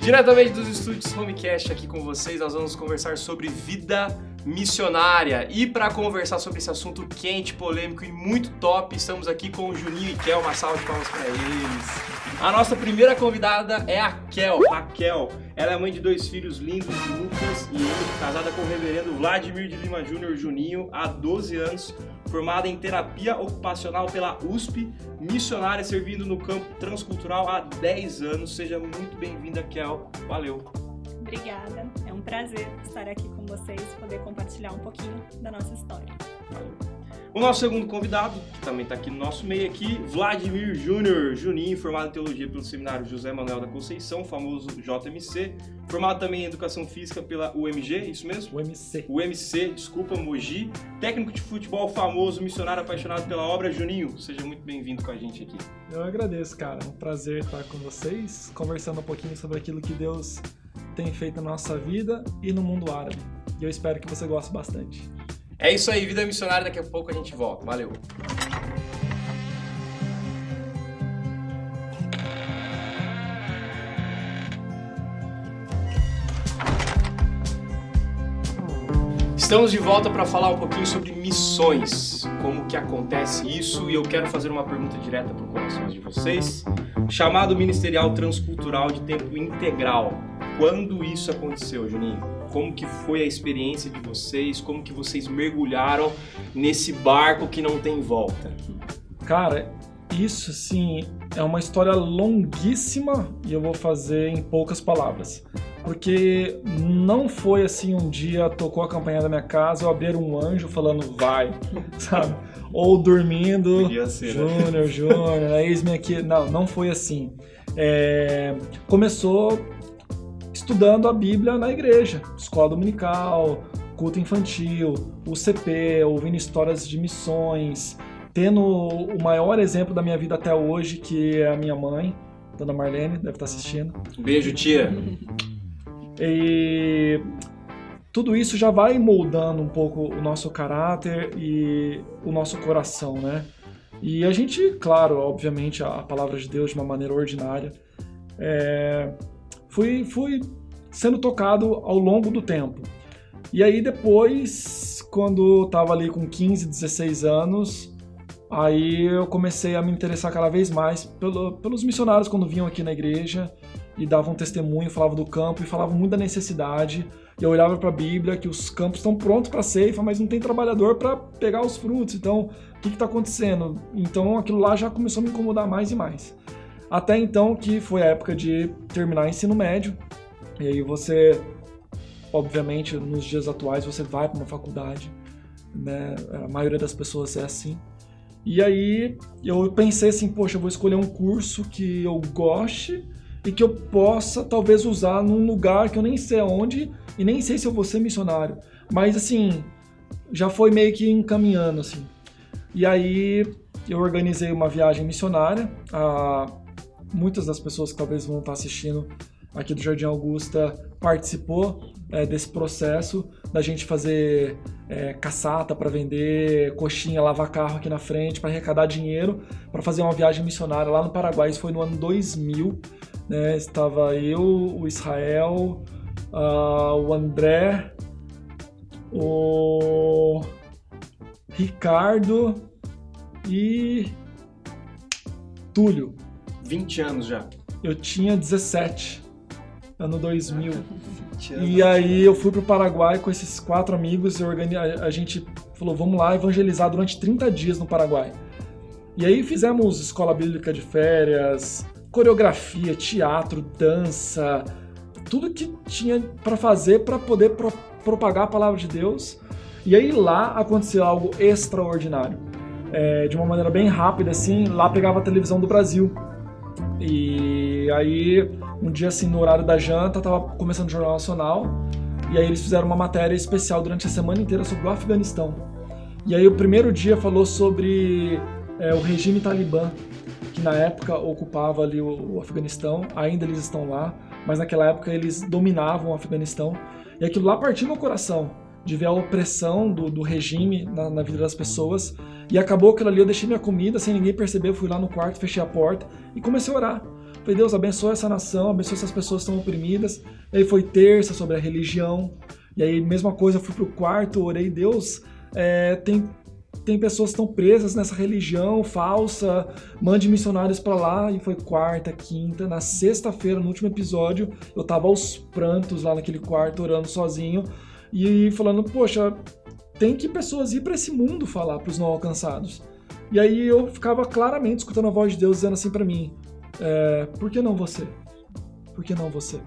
Diretamente dos estúdios Homecast aqui com vocês, nós vamos conversar sobre vida missionária. E para conversar sobre esse assunto quente, polêmico e muito top, estamos aqui com o Juninho e Kel. Uma salva de palmas para eles. A nossa primeira convidada é a Kel. Raquel. Ela é mãe de dois filhos lindos, Lucas e Emily, casada com o reverendo Vladimir de Lima Júnior Juninho há 12 anos, formada em terapia ocupacional pela USP, missionária servindo no campo transcultural há 10 anos. Seja muito bem-vinda, Kel. Valeu. Obrigada. É um prazer estar aqui com vocês, poder compartilhar um pouquinho da nossa história. Valeu. O nosso segundo convidado, que também está aqui no nosso meio aqui, Vladimir Júnior, Juninho, formado em Teologia pelo Seminário José Manuel da Conceição, famoso JMC, formado também em Educação Física pela UMG, isso mesmo? UMC. UMC, desculpa, Mogi, técnico de futebol famoso, missionário apaixonado pela obra, Juninho, seja muito bem-vindo com a gente aqui. Eu agradeço, cara, é um prazer estar com vocês, conversando um pouquinho sobre aquilo que Deus tem feito na nossa vida e no mundo árabe. E eu espero que você goste bastante. É isso aí, vida missionária, daqui a pouco a gente volta. Valeu. Estamos de volta para falar um pouquinho sobre missões, como que acontece isso, e eu quero fazer uma pergunta direta para o coração de vocês. Chamado Ministerial Transcultural de Tempo Integral. Quando isso aconteceu, Juninho? Como que foi a experiência de vocês? Como que vocês mergulharam nesse barco que não tem volta? Cara, isso sim é uma história longuíssima e eu vou fazer em poucas palavras. Porque não foi assim um dia tocou a campanha da minha casa, eu abrir um anjo falando vai, sabe? Ou dormindo, ser, Júnior, né? Júnior, eis-me aqui. Não, não foi assim. É, começou estudando a Bíblia na igreja, escola dominical, culto infantil, UCP, ouvindo histórias de missões, tendo o maior exemplo da minha vida até hoje, que é a minha mãe, Dona Marlene, deve estar assistindo. Beijo, tia. E tudo isso já vai moldando um pouco o nosso caráter e o nosso coração, né? E a gente, claro, obviamente, a palavra de Deus de uma maneira ordinária, é, fui, fui sendo tocado ao longo do tempo. E aí depois, quando eu tava ali com 15, 16 anos, aí eu comecei a me interessar cada vez mais pelo, pelos missionários quando vinham aqui na igreja e davam testemunho, falavam do campo e falavam muito da necessidade. E eu olhava para a Bíblia que os campos estão prontos para ceifa, mas não tem trabalhador para pegar os frutos. Então, o que está acontecendo? Então, aquilo lá já começou a me incomodar mais e mais. Até então, que foi a época de terminar ensino médio. E aí você, obviamente, nos dias atuais, você vai para uma faculdade. Né? A maioria das pessoas é assim. E aí eu pensei assim, poxa, eu vou escolher um curso que eu goste e que eu possa talvez usar num lugar que eu nem sei aonde e nem sei se eu vou ser missionário. Mas assim, já foi meio que encaminhando assim. E aí eu organizei uma viagem missionária. A, muitas das pessoas que talvez vão estar assistindo aqui do Jardim Augusta participou é, desse processo da gente fazer é, caçata para vender, coxinha, lavar carro aqui na frente para arrecadar dinheiro para fazer uma viagem missionária lá no Paraguai. Isso foi no ano 2000. Né? Estava eu, o Israel, uh, o André, o Ricardo e Túlio. 20 anos já. Eu tinha 17, ano 2000. E aí eu fui pro Paraguai com esses quatro amigos e organi... a gente falou, vamos lá evangelizar durante 30 dias no Paraguai. E aí fizemos escola bíblica de férias, coreografia, teatro, dança, tudo que tinha para fazer para poder pro propagar a palavra de Deus. E aí lá aconteceu algo extraordinário. É, de uma maneira bem rápida, assim, lá pegava a televisão do Brasil. E aí, um dia assim, no horário da janta, tava começando o Jornal Nacional, e aí eles fizeram uma matéria especial durante a semana inteira sobre o Afeganistão. E aí o primeiro dia falou sobre é, o regime talibã, que na época ocupava ali o, Afeganistão, ainda eles estão lá, mas naquela época eles dominavam o Afeganistão. E aquilo lá partiu meu coração, de ver a opressão do, do regime na, na, vida das pessoas. E acabou aquilo ali, eu deixei minha comida sem ninguém perceber, eu fui lá no quarto, fechei a porta e comecei a orar. Falei, Deus, abençoa essa nação, abençoa essas pessoas que estão oprimidas. E aí foi terça sobre a religião. E aí, mesma coisa, fui pro quarto, orei, Deus, é, tem, tem pessoas que estão presas nessa religião falsa, mande missionários para lá. E foi quarta, quinta, na sexta-feira, no último episódio, eu tava aos prantos lá naquele quarto, orando sozinho. E falando, poxa, tem que pessoas ir para esse mundo falar para os não alcançados. E aí eu ficava claramente escutando a voz de Deus dizendo assim para mim: é, por que não você? Por que não você?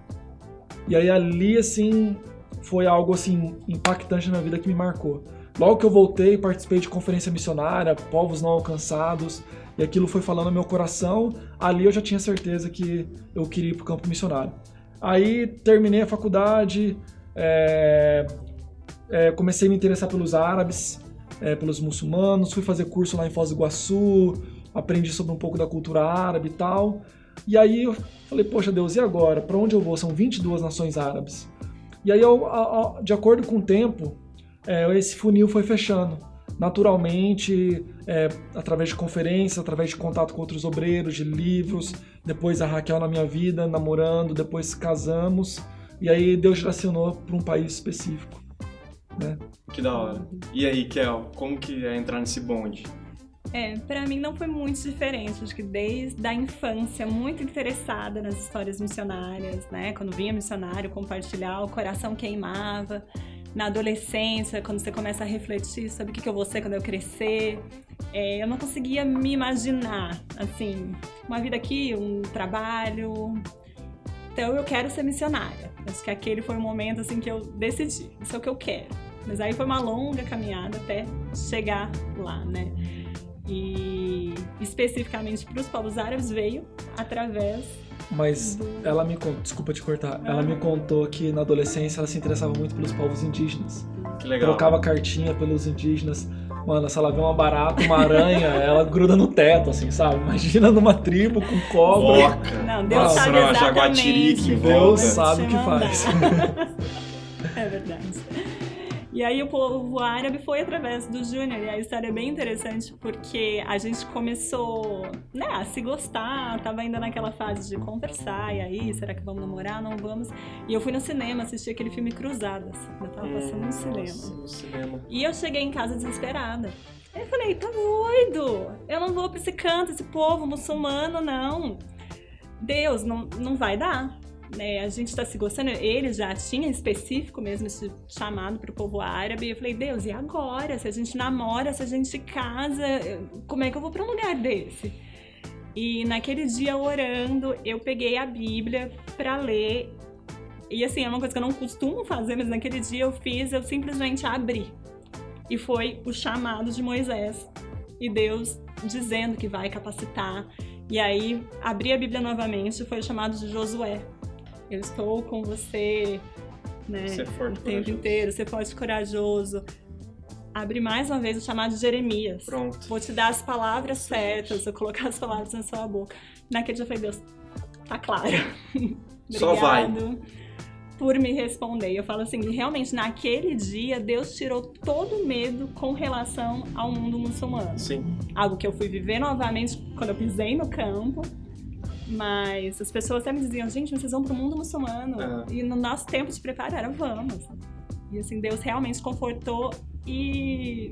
E aí ali assim foi algo assim impactante na vida que me marcou. Logo que eu voltei, participei de conferência missionária, povos não alcançados, e aquilo foi falando no meu coração. Ali eu já tinha certeza que eu queria ir para o campo missionário. Aí terminei a faculdade, é, é, comecei a me interessar pelos árabes, é, pelos muçulmanos, fui fazer curso lá em Foz do Iguaçu, aprendi sobre um pouco da cultura árabe e tal. E aí eu falei, poxa Deus, e agora? Para onde eu vou? São 22 nações árabes. E aí, eu, a, a, de acordo com o tempo, é, esse funil foi fechando. Naturalmente, é, através de conferências, através de contato com outros obreiros, de livros, depois a Raquel na minha vida, namorando, depois casamos. E aí Deus direcionou para um país específico. Né? Que da hora. E aí, Kel, como que é entrar nesse bonde? É, para mim não foi muito diferente. Acho que desde a infância, muito interessada nas histórias missionárias, né? Quando vinha missionário compartilhar, o coração queimava. Na adolescência, quando você começa a refletir sobre o que eu vou ser quando eu crescer, é, eu não conseguia me imaginar, assim, uma vida aqui, um trabalho. Então eu quero ser missionária. Acho que aquele foi o momento assim que eu decidi, isso é o que eu quero. Mas aí foi uma longa caminhada até chegar lá, né? E especificamente para os povos árabes veio através. Mas do... ela me contou, desculpa te cortar, ah. ela me contou que na adolescência ela se interessava muito pelos povos indígenas. Que legal. Trocava cartinha pelos indígenas. Mano, se ela vê uma barata, uma aranha, ela gruda no teto, assim, sabe? Imagina numa tribo com cobra. Boca. Não, Deus Nossa, sabe exatamente. Deus sabe o que faz. é verdade. E aí o povo árabe foi através do Júnior. E a história é bem interessante porque a gente começou né, a se gostar, tava ainda naquela fase de conversar, e aí, será que vamos namorar? Não vamos. E eu fui no cinema assistir aquele filme Cruzadas. Eu tava passando no, hum, cinema. no cinema. E eu cheguei em casa desesperada. Eu falei, tá doido? Eu não vou pra esse canto, esse povo muçulmano, não. Deus, não, não vai dar né, a gente está se gostando. Ele já tinha específico mesmo esse chamado para o povo árabe. Eu falei, Deus, e agora? Se a gente namora, se a gente casa, como é que eu vou para um lugar desse? E naquele dia orando, eu peguei a Bíblia para ler. E assim, é uma coisa que eu não costumo fazer, mas naquele dia eu fiz, eu simplesmente abri. E foi o chamado de Moisés. E Deus dizendo que vai capacitar. E aí, abri a Bíblia novamente, foi o chamado de Josué eu estou com você, né? Ser forte, o tempo inteiro, ser forte corajoso. Abre mais uma vez o chamado de Jeremias. Pronto. Vou te dar as palavras certas, vou colocar as palavras na sua boca. Naquele dia eu falei, Deus, tá claro. Só vai. por me responder. Eu falo assim, realmente naquele dia Deus tirou todo o medo com relação ao mundo muçulmano. Sim. Algo que eu fui viver novamente quando eu pisei no campo mas as pessoas até me diziam, gente, vocês vão pro mundo muçulmano. Uhum. E no nosso tempo de preparo era vamos. E assim, Deus realmente confortou e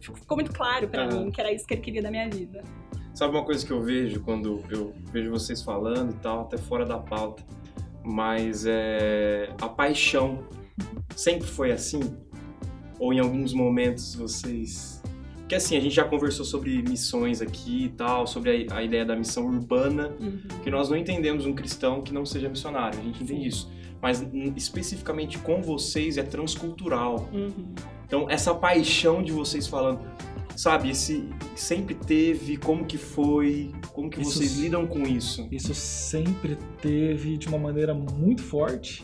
ficou muito claro para uhum. mim que era isso que ele queria da minha vida. Sabe uma coisa que eu vejo quando eu vejo vocês falando e tal, até fora da pauta, mas é a paixão sempre foi assim? Ou em alguns momentos vocês porque assim, a gente já conversou sobre missões aqui e tal, sobre a, a ideia da missão urbana, uhum. que nós não entendemos um cristão que não seja missionário, a gente entende isso. Mas especificamente com vocês é transcultural. Uhum. Então, essa paixão de vocês falando, sabe, esse sempre teve, como que foi, como que isso, vocês lidam com isso? Isso sempre teve de uma maneira muito forte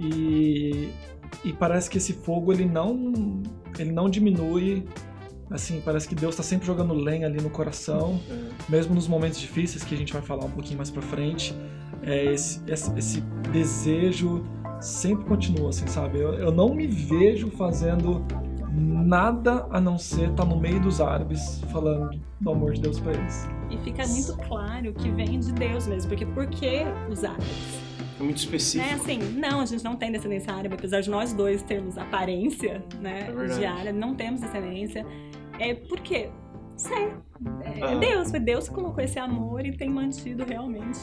e, e parece que esse fogo ele não ele não diminui Assim, parece que Deus está sempre jogando lenha ali no coração, é. mesmo nos momentos difíceis que a gente vai falar um pouquinho mais para frente. É, esse, esse, esse, desejo sempre continua, assim, sabe? Eu, eu não me vejo fazendo nada a não ser estar tá no meio dos árabes falando do amor de Deus para eles. E fica muito claro que vem de Deus mesmo, porque por que os árabes? É muito específico. É assim, não, a gente não tem descendência árabe, apesar de nós dois termos aparência, né, É de árabe, não temos descendência. É por quê? Sei. É Ah. Deus, foi Deus que colocou esse amor e tem mantido realmente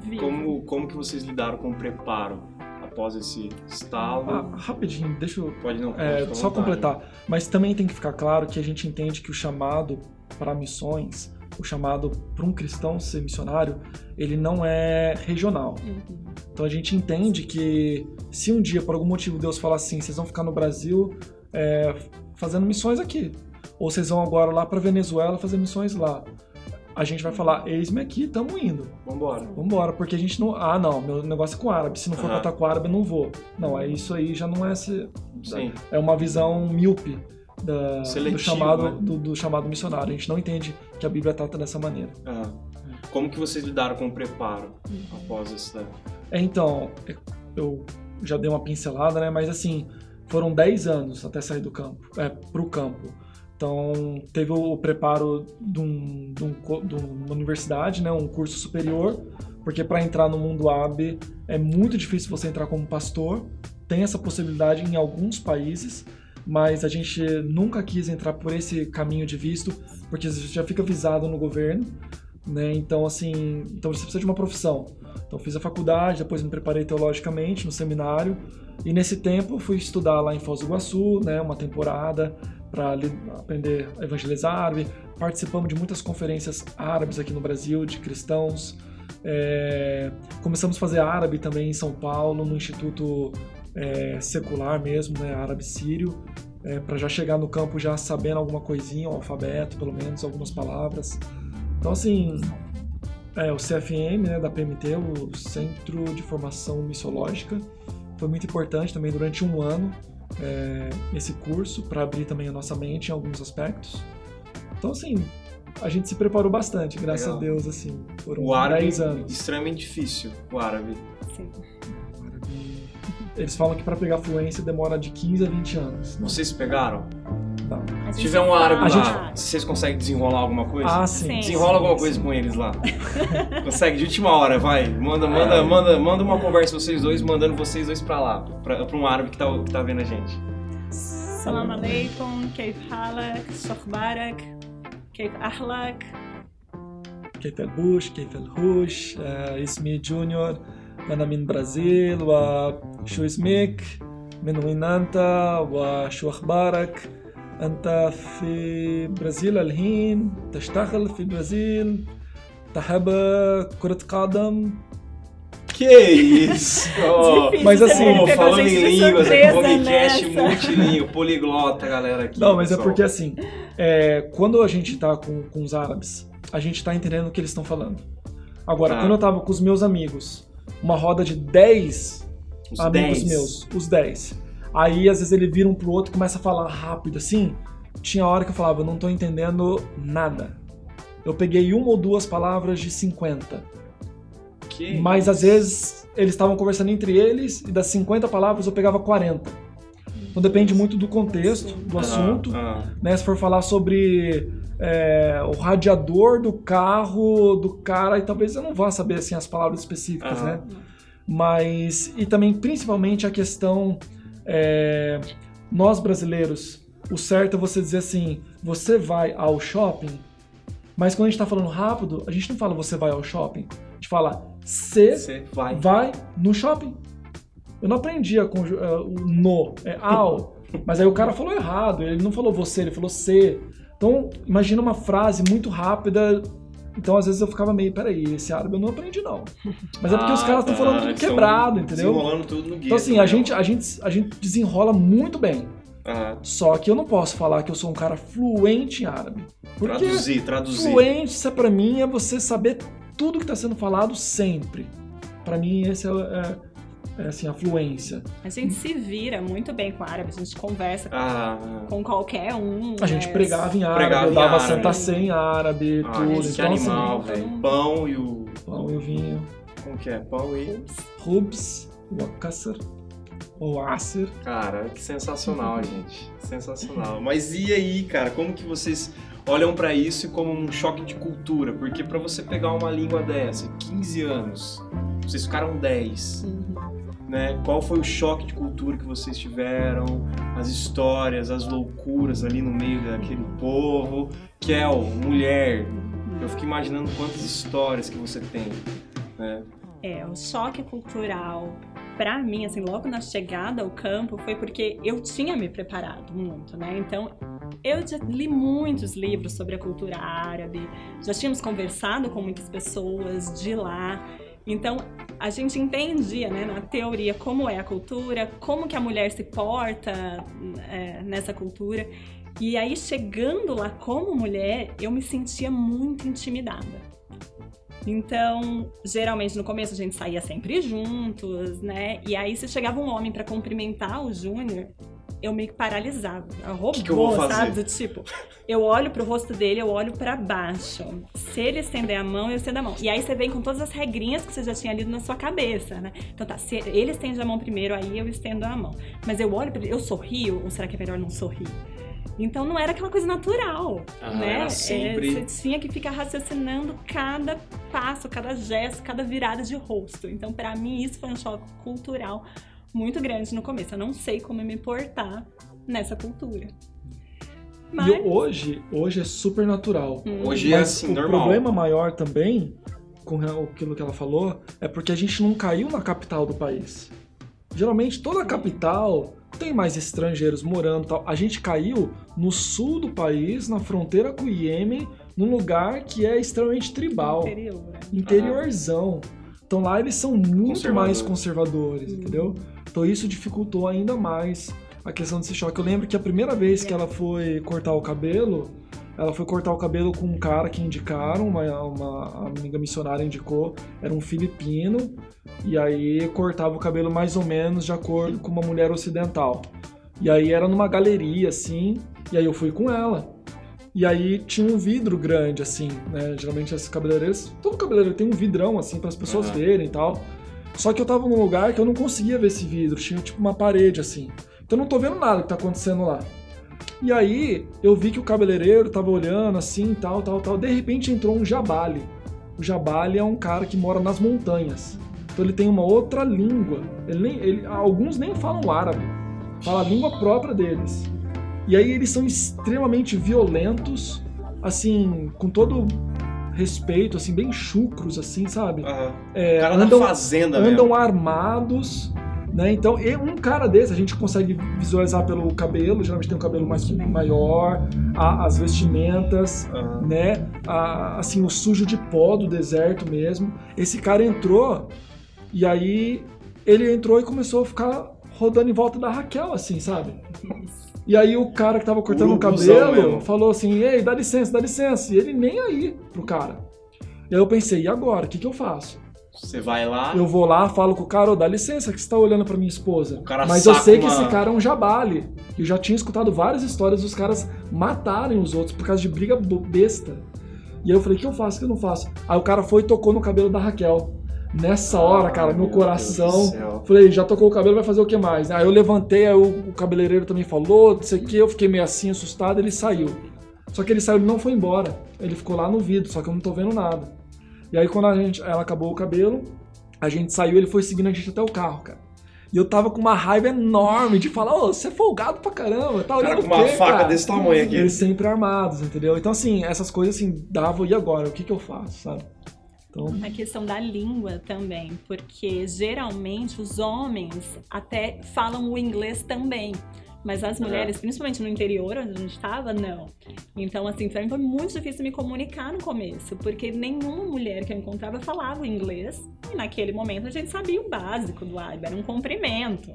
vivo. Como, como que vocês lidaram com o preparo após esse estalo? Ah, rapidinho, deixa eu Pode não, É, só vontade. completar. Mas também tem que ficar claro que a gente entende que o chamado para missões, o chamado para um cristão ser missionário, ele não é regional. Uhum. Então a gente entende que se um dia, por algum motivo, Deus falar assim, vocês vão ficar no Brasil é, fazendo missões aqui, ou vocês vão agora lá para Venezuela fazer missões lá, a gente vai falar, eis-me aqui, estamos indo. Vambora. Vambora, porque a gente não. Ah, não, meu negócio é com árabe. Se não for Aham. pra estar com árabe, eu não vou. Não, é isso aí já não é. se- Sim. é uma visão míope da- do, Seletivo, chamado, né? do, do chamado missionário. A gente não entende que a Bíblia trata dessa maneira. Ah. Como que vocês lidaram com o preparo Uhum. após esse... É, então, eu já dei uma pincelada, né? Mas assim, foram 10 anos até sair do campo, é, pro campo. Então, teve o preparo de, um, de, um de uma universidade, né? Um curso superior, porque para entrar no mundo árabe é muito difícil você entrar como pastor. Tem essa possibilidade em alguns países, mas a gente nunca quis entrar por esse caminho de visto, porque você já fica visado no governo, né? Então, assim, então você precisa de uma profissão. Então, fiz a faculdade, depois me preparei teologicamente no seminário, e nesse tempo fui estudar lá em Foz do Iguaçu, né? Uma temporada para aprender a evangelizar árabe. Participamos de muitas conferências árabes aqui no Brasil, de cristãos. É, começamos a fazer árabe também em São Paulo, no Instituto é, Secular mesmo, né, árabe sírio, para já chegar no campo já sabendo alguma coisinha, o alfabeto, pelo menos, algumas palavras. Então, assim, é, o CFM, né, da PMT, o Centro de Formação Missiológica, foi muito importante também durante um ano é, esse curso, para abrir também a nossa mente em alguns aspectos. Então, assim, a gente se preparou bastante, graças Legal. a Deus, assim, foram O árabe 10 anos. extremamente difícil, o árabe. Sim. Eles falam que para pegar fluência demora de 15 a 20 anos. né? Vocês pegaram? Tá. A Se gente tiver um árabe A lá, gente- vocês conseguem desenrolar alguma coisa? Ah, sim. Sim. Desenrola alguma sim, coisa sim. com eles lá. Consegue, de última hora, vai. Manda, manda, manda, manda uma conversa vocês dois, mandando vocês dois pra lá, pra, pra um árabe que tá, que tá vendo a gente. Salam alaikum, كيف حالك؟ شو أخبارك؟ كيف أهلك؟ كيف البوش كيف الهوش آه، اسمي جونيور أنا من برازيل وشو اسمك من وين أنت وشو أخبارك أنت في برازيل الحين تشتغل في برازيل تحب كرة قدم Que isso! Oh, Difícil mas você assim, ver, Pô, pegou a falando gente em de línguas, aqui, surpresa Homecast nessa. multilíngue, poliglota, galera aqui. Não, mas é pessoal. porque assim, é, quando a gente tá com, com os árabes, a gente tá entendendo o que eles estão falando. Agora, Ah. quando eu tava com os meus amigos, uma roda de 10 Os amigos 10. meus, os 10. Aí, às vezes, ele vira um pro outro e começa a falar rápido assim. Tinha hora que eu falava, eu não tô entendendo nada. Eu peguei uma ou duas palavras de 50. Que Mas às isso? vezes eles estavam conversando entre eles e das 50 palavras eu pegava 40. Então depende muito do contexto, do assunto. ah. né? Se for falar sobre é, o radiador do carro do cara, e talvez eu não vá saber assim as palavras específicas, né? Mas e também principalmente a questão é, nós brasileiros, o certo é você dizer assim, você vai ao shopping, mas quando a gente tá falando rápido, a gente não fala você vai ao shopping, a gente fala Você vai. vai no shopping. Eu não aprendi a eh, o no, é ao. Mas aí o cara falou errado, ele não falou você, ele falou se. Então, imagina uma frase muito rápida. Então, às vezes eu ficava meio, peraí, esse árabe eu não aprendi, não. Mas é porque os Ah, caras estão tá, falando tudo quebrado, entendeu? Desenrolando tudo no guia. Então, assim, a gente, a, gente, a gente desenrola muito bem. Ah, Só que eu não posso falar que eu sou um cara fluente em árabe. Porque traduzir, traduzir. Fluência pra mim é você saber tudo que está sendo falado sempre. Pra mim esse é, é- é, assim a fluência. A gente se vira muito bem com árabe, a gente conversa Ah, com qualquer um. A gente né? pregava em árabe, Pregava eu dava árabe. Santa em árabe, ah, tudo. que Então animal, assim, velho. Pão e o. pão e o vinho, Como que é? Pão e. rubs, o akasser, ou acer. Cara, que sensacional, gente. Sensacional. Mas e aí, cara, como que vocês olham para isso como um choque de cultura, porque para você pegar uma língua dessa, 15 anos, vocês ficaram 10. Uhum. Né? Qual foi o choque de cultura que vocês tiveram? As histórias, as loucuras ali no meio daquele povo. Kel, mulher, eu fico imaginando quantas histórias que você tem. Né? É, o choque cultural para mim, assim, logo na chegada ao campo, foi porque eu tinha me preparado muito, né? Então, eu já li muitos livros sobre a cultura árabe, já tínhamos conversado com muitas pessoas de lá. Então, a gente entendia, né, na teoria, como é a cultura, como que a mulher se porta é, nessa cultura. E aí, chegando lá como mulher, eu me sentia muito intimidada. Então, geralmente no começo a gente saía sempre juntos, né? E aí, se chegava um homem para cumprimentar o Júnior, eu meio que paralisava. Robô, que que eu vou fazer? sabe? Do tipo, eu olho pro rosto dele, eu olho para baixo. Se ele estender a mão, eu estendo a mão. E aí você vem com todas as regrinhas que você já tinha lido na sua cabeça, né? Então tá, se ele estende a mão primeiro, aí eu estendo a mão. Mas eu olho pra ele, eu sorrio, ou será que é melhor não sorrir? Então não era aquela coisa natural, Ah, né? era sempre- É, você tinha que ficar raciocinando cada passo, cada gesto, cada virada de rosto. Então para mim isso foi um choque cultural muito grande no começo. Eu não sei como me portar nessa cultura. Mas E hoje, hoje é super natural. Hum. Hoje é assim, o normal. problema maior também, com aquilo que ela falou, é porque a gente não caiu na capital do país. Geralmente toda a capital tem mais estrangeiros morando e tal. A gente caiu no sul do país, na fronteira com o Iêmen, num lugar que é extremamente tribal, interior. né? interiorzão. Então lá eles são muito Conservador. mais conservadores, Uhum. entendeu? Então isso dificultou ainda mais a questão desse choque. Eu lembro que a primeira vez que ela foi cortar o cabelo, ela foi cortar o cabelo com um cara que indicaram, uma, uma amiga missionária indicou, era um filipino, e aí cortava o cabelo mais ou menos de acordo com uma mulher ocidental. E aí era numa galeria, assim, e aí eu fui com ela. E aí tinha um vidro grande, assim, né? Geralmente esses cabeleireiros, todo cabeleireiro tem um vidrão, assim, para as pessoas Aham. verem e tal. Só que eu tava num lugar que eu não conseguia ver esse vidro, tinha tipo uma parede, assim. Então eu não tô vendo nada que tá acontecendo lá. E aí eu vi que o cabeleireiro tava olhando assim, tal, tal, tal. De repente entrou um jabali. O jabali é um cara que mora nas montanhas. Então ele tem uma outra língua. Ele nem, ele- alguns nem falam árabe. Fala a língua própria deles. E aí eles são extremamente violentos, assim, com todo respeito, assim, bem chucros, assim, sabe? Aham. É, O cara andam, da fazenda andam mesmo. armados, né? Então, e um cara desse a gente consegue visualizar pelo cabelo, geralmente tem um cabelo mais maior, a- as vestimentas, Aham. né? A- assim, o sujo de pó do deserto mesmo. Esse cara entrou e aí ele entrou e começou a ficar rodando em volta da Raquel, assim, sabe? E aí o cara que tava cortando o cabelo mesmo. falou assim, ei, dá licença, dá licença. E ele nem aí pro cara. E aí eu pensei, e agora? O que, que eu faço? Você vai lá, Eu vou lá, falo com o cara, ô, dá licença que você tá olhando pra minha esposa. O cara Mas eu sei que uma- esse cara é um jabale. Eu já tinha escutado várias histórias dos caras matarem os outros por causa de briga besta. E aí eu falei, o que eu faço, o que eu não faço? Aí o cara foi e tocou no cabelo da Raquel. Nessa hora, cara, meu, Meu coração. Falei, já tocou o cabelo, vai fazer o que mais? Aí eu levantei, aí o, o cabeleireiro também falou, não sei o que, eu fiquei meio assim, assustado, ele saiu. Só que ele saiu, ele não foi embora. Ele ficou lá no vidro, só que eu não tô vendo nada. E aí quando a gente, ela acabou o cabelo, a gente saiu, ele foi seguindo a gente até o carro, cara. E eu tava com uma raiva enorme de falar, ô, você é folgado pra caramba, tá O cara olhando com uma quê, faca cara? desse tamanho aqui. Eles sempre armados, entendeu? Então, assim, essas coisas assim, davam, e agora? O que que eu faço, sabe? Então, A questão da língua também, porque geralmente os homens até falam o inglês também. Mas as mulheres, principalmente no interior onde a gente estava, não. Então, assim, pra mim foi muito difícil me comunicar no começo, porque nenhuma mulher que eu encontrava falava inglês. E naquele momento a gente sabia o básico do árabe, era um cumprimento.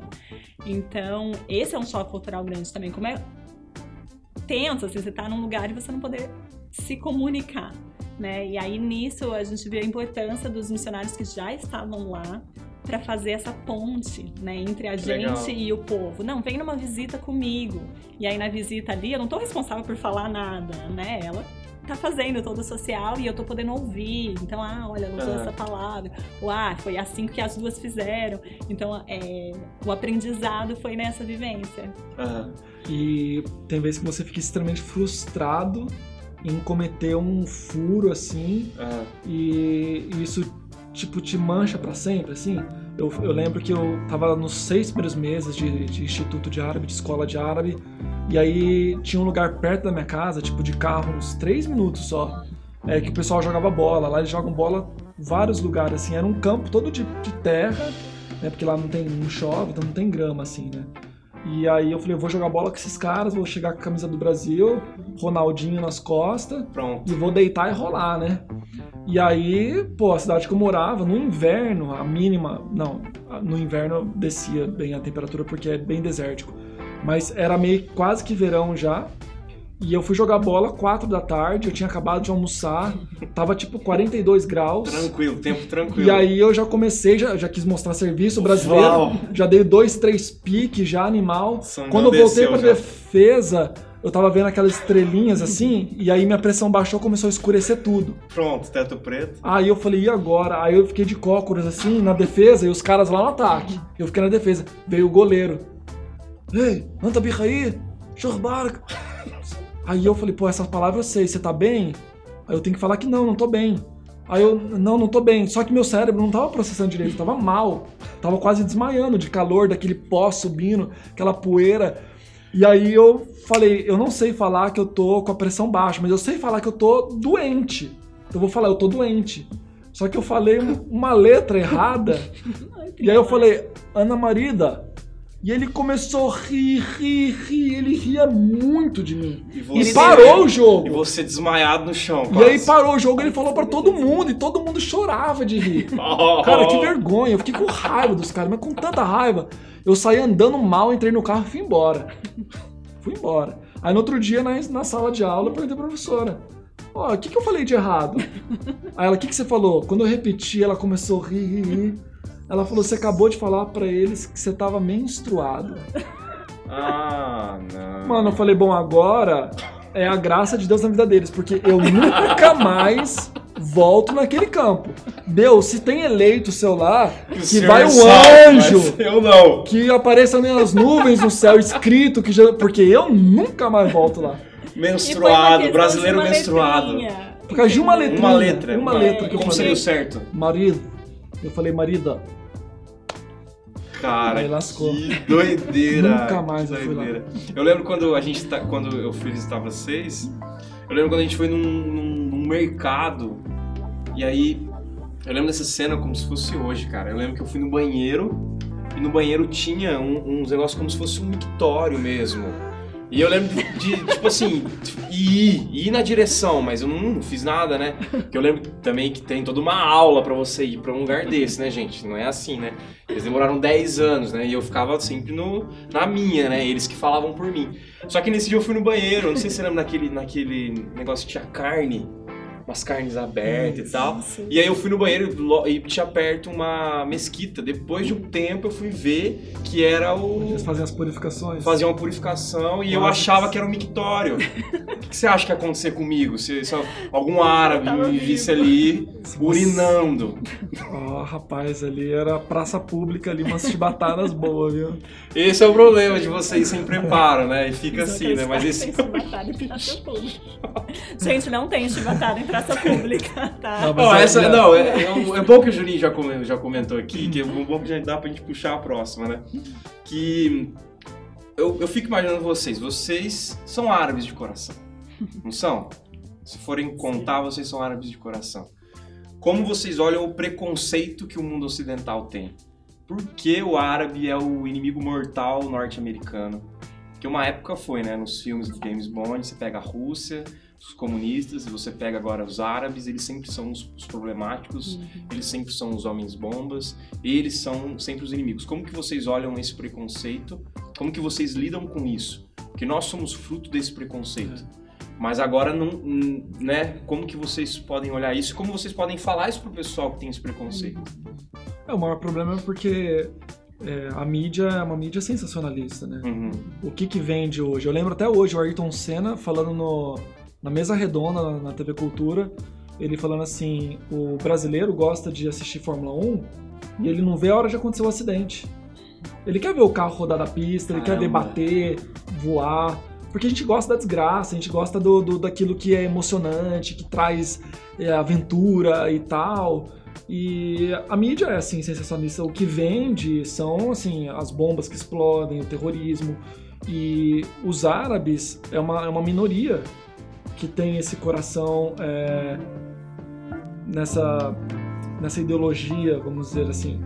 Então, esse é um choque cultural grande também. Como é tenso, assim, você tá num lugar e você não poder se comunicar. Né? E aí nisso a gente vê a importância dos missionários que já estavam lá para fazer essa ponte, né, entre a Que gente legal. e o povo. Não, vem numa visita comigo. E aí na visita ali eu não tô responsável por falar nada, né? Ela tá fazendo todo o social e eu tô podendo ouvir. Então, ah, olha, ela usou Aham. essa palavra. Ou, ah, foi assim que as duas fizeram. Então, é, o aprendizado foi nessa vivência. E tem vezes que você fica extremamente frustrado em cometer um furo assim Ah, e isso tipo te mancha pra sempre assim. Eu, eu lembro que eu tava nos seis primeiros meses de, de instituto de árabe, de escola de árabe, e aí tinha um lugar perto da minha casa, tipo de carro, uns três minutos só, é, que o pessoal jogava bola. Lá eles jogam bola em vários lugares, assim. Era um campo todo de, de terra, né? Porque lá não tem, não chove, então não tem grama, assim, né? E aí eu falei, eu vou jogar bola com esses caras, vou chegar com a camisa do Brasil, Ronaldinho nas costas, pronto. e vou deitar e rolar, né? E aí, pô, a cidade que eu morava, no inverno, a mínima. Não, no inverno descia bem a temperatura porque é bem desértico. Mas era meio quase que verão já. E eu fui jogar bola 4 da tarde, eu tinha acabado de almoçar, tava tipo 42 graus. Tranquilo, tempo tranquilo. E aí eu já comecei, já, já quis mostrar serviço brasileiro, Uau. já dei dois, três piques já, animal. Quando eu voltei já. defesa, eu tava vendo aquelas estrelinhas assim, e aí minha pressão baixou, começou a escurecer tudo. Pronto, teto preto. Aí eu falei, e agora? Aí eu fiquei de cócoras assim, na defesa, e os caras lá no ataque. Eu fiquei na defesa. Veio o goleiro. Ei, anda birra aí, churbarca. Aí eu falei, pô, essas palavras eu sei, você tá bem? Aí eu tenho que falar que não, não tô bem. Aí eu, não, não tô bem. Só que meu cérebro não tava processando direito, tava mal. Tava quase desmaiando de calor, daquele pó subindo, aquela poeira. E aí eu falei, eu não sei falar que eu tô com a pressão baixa, mas eu sei falar que eu tô doente. Eu vou falar, eu tô doente. Só que eu falei uma letra errada. E aí eu falei, Ana Marida. E ele começou a rir, rir, rir. Ele ria muito de mim. E E você- parou o jogo. E você desmaiado no chão. E aí parou o jogo, ele falou pra todo mundo, e todo mundo chorava de rir. Oh, Cara, que vergonha. Eu fiquei com raiva dos caras, mas com tanta raiva. Eu saí andando mal, entrei no carro e fui embora. Fui embora. Aí no outro dia, na, na sala de aula, eu perguntei pra professora. Ó, o que, que eu falei de errado? Aí ela, o que, que você falou? Quando eu repeti, ela começou a rir, rir, rir. Ela falou, você acabou de falar pra eles que você tava menstruado. Ah, não. Mano, eu falei, bom, agora é a graça de Deus na vida deles, porque eu nunca mais volto naquele campo. Deus, se tem eleito o seu lá, que senhor vai um sabe, anjo, Eu não. que apareçam nas nuvens no céu escrito, que já, porque eu nunca mais volto lá. Uma Menstruado, brasileiro uma menstruado. letrinha, Por causa de uma letrinha. Uma letra. Uma letra que eu Como falei. seria o certo? Marido. Eu falei, marida. Cara, Aí lascou. que doideira. Nunca mais eu fui lá. doideira. Eu lembro quando a gente tá, quando eu fui visitar vocês, eu lembro quando a gente foi num, num- num mercado e aí eu lembro dessa cena como se fosse hoje, cara. Eu lembro que eu fui no banheiro e no banheiro tinha um- uns negócios como se fosse um mictório mesmo. E eu lembro de, de, tipo assim, ir, ir na direção, mas eu não fiz nada, né? Porque eu lembro também que tem toda uma aula pra você ir pra um lugar desse, né, gente? Não é assim, né? Eles demoraram 10 anos, né? E eu ficava sempre no, na minha, né? Eles que falavam por mim. Só que nesse dia eu fui no banheiro, não sei se você lembra naquele, naquele negócio que tinha carne, umas carnes abertas e tal. Isso. E aí eu fui no banheiro e tinha perto uma mesquita. Depois de um tempo eu fui ver que era o. Eles fazem as purificações. Fazia uma purificação e eu Nossa. achava que era um mictório. O que que você acha que ia acontecer comigo? Se, se algum árabe me vivo. visse ali urinando. Ó, rapaz, ali era praça pública ali, umas chibatadas boas, viu? Esse é o problema de vocês sem preparo, né? E fica Os assim, né? Mas esse. têm chibatada em praça pública. Gente, não tem chibatada em praça pública, tá? Não, é- essa, não, é, é um- é bom que o Juninho já, come- já comentou aqui, que é bom que já dá pra gente puxar a próxima, né? Que eu, eu fico imaginando vocês, vocês são árabes de coração, não são? Se forem contar, vocês são árabes de coração. Como vocês olham o preconceito que o mundo ocidental tem? Por que o árabe é o inimigo mortal norte-americano? Que uma época foi, né? Nos filmes do James Bond, você pega a Rússia, os comunistas, e você pega agora os árabes, eles sempre são os, os problemáticos, eles sempre são os homens bombas, eles são sempre os inimigos. Como que vocês olham esse preconceito? Como que vocês lidam com isso? Porque nós somos fruto desse preconceito. Mas agora não, né? Como que vocês podem olhar isso? Como vocês podem falar isso pro pessoal que tem esse preconceito? É, o maior problema é porque é, a mídia é uma mídia sensacionalista, né? Uhum. O que que vende hoje? Eu lembro até hoje o Ayrton Senna falando no, na mesa redonda na, TV Cultura, ele falando assim, o brasileiro gosta de assistir Fórmula 1 e ele não vê a hora de acontecer o acidente. Ele quer ver o carro rodar da pista, ele quer ver bater, voar. Porque a gente gosta da desgraça, a gente gosta do, do daquilo que é emocionante, que traz é, aventura e tal. E a mídia é assim, sensacionalista. O que vende são assim as bombas que explodem, o terrorismo. E os árabes é uma, é uma minoria que tem esse coração é, nessa, nessa ideologia, vamos dizer assim.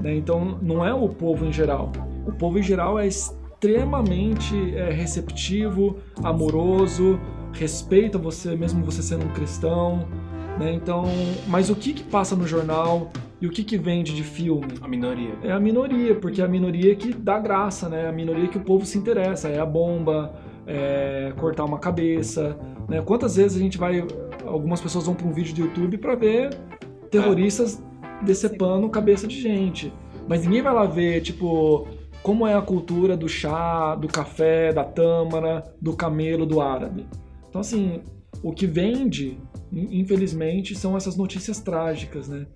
Né? Então não é o povo em geral. O povo em geral é extremamente é, receptivo, amoroso, respeita você, mesmo você sendo um cristão. Né? Então, mas o que, que passa no jornal e o que, que vende de filme? A minoria. É a minoria, porque é a minoria que dá graça, né? A minoria que o povo se interessa. É a bomba, é cortar uma cabeça. Né? Quantas vezes a gente vai. Algumas pessoas vão para um vídeo do YouTube para ver terroristas decepando cabeça de gente. Mas ninguém vai lá ver, tipo, como é a cultura do chá, do café, da tâmara, do camelo, do árabe. Então, assim, o que vende, infelizmente, são essas notícias trágicas, né?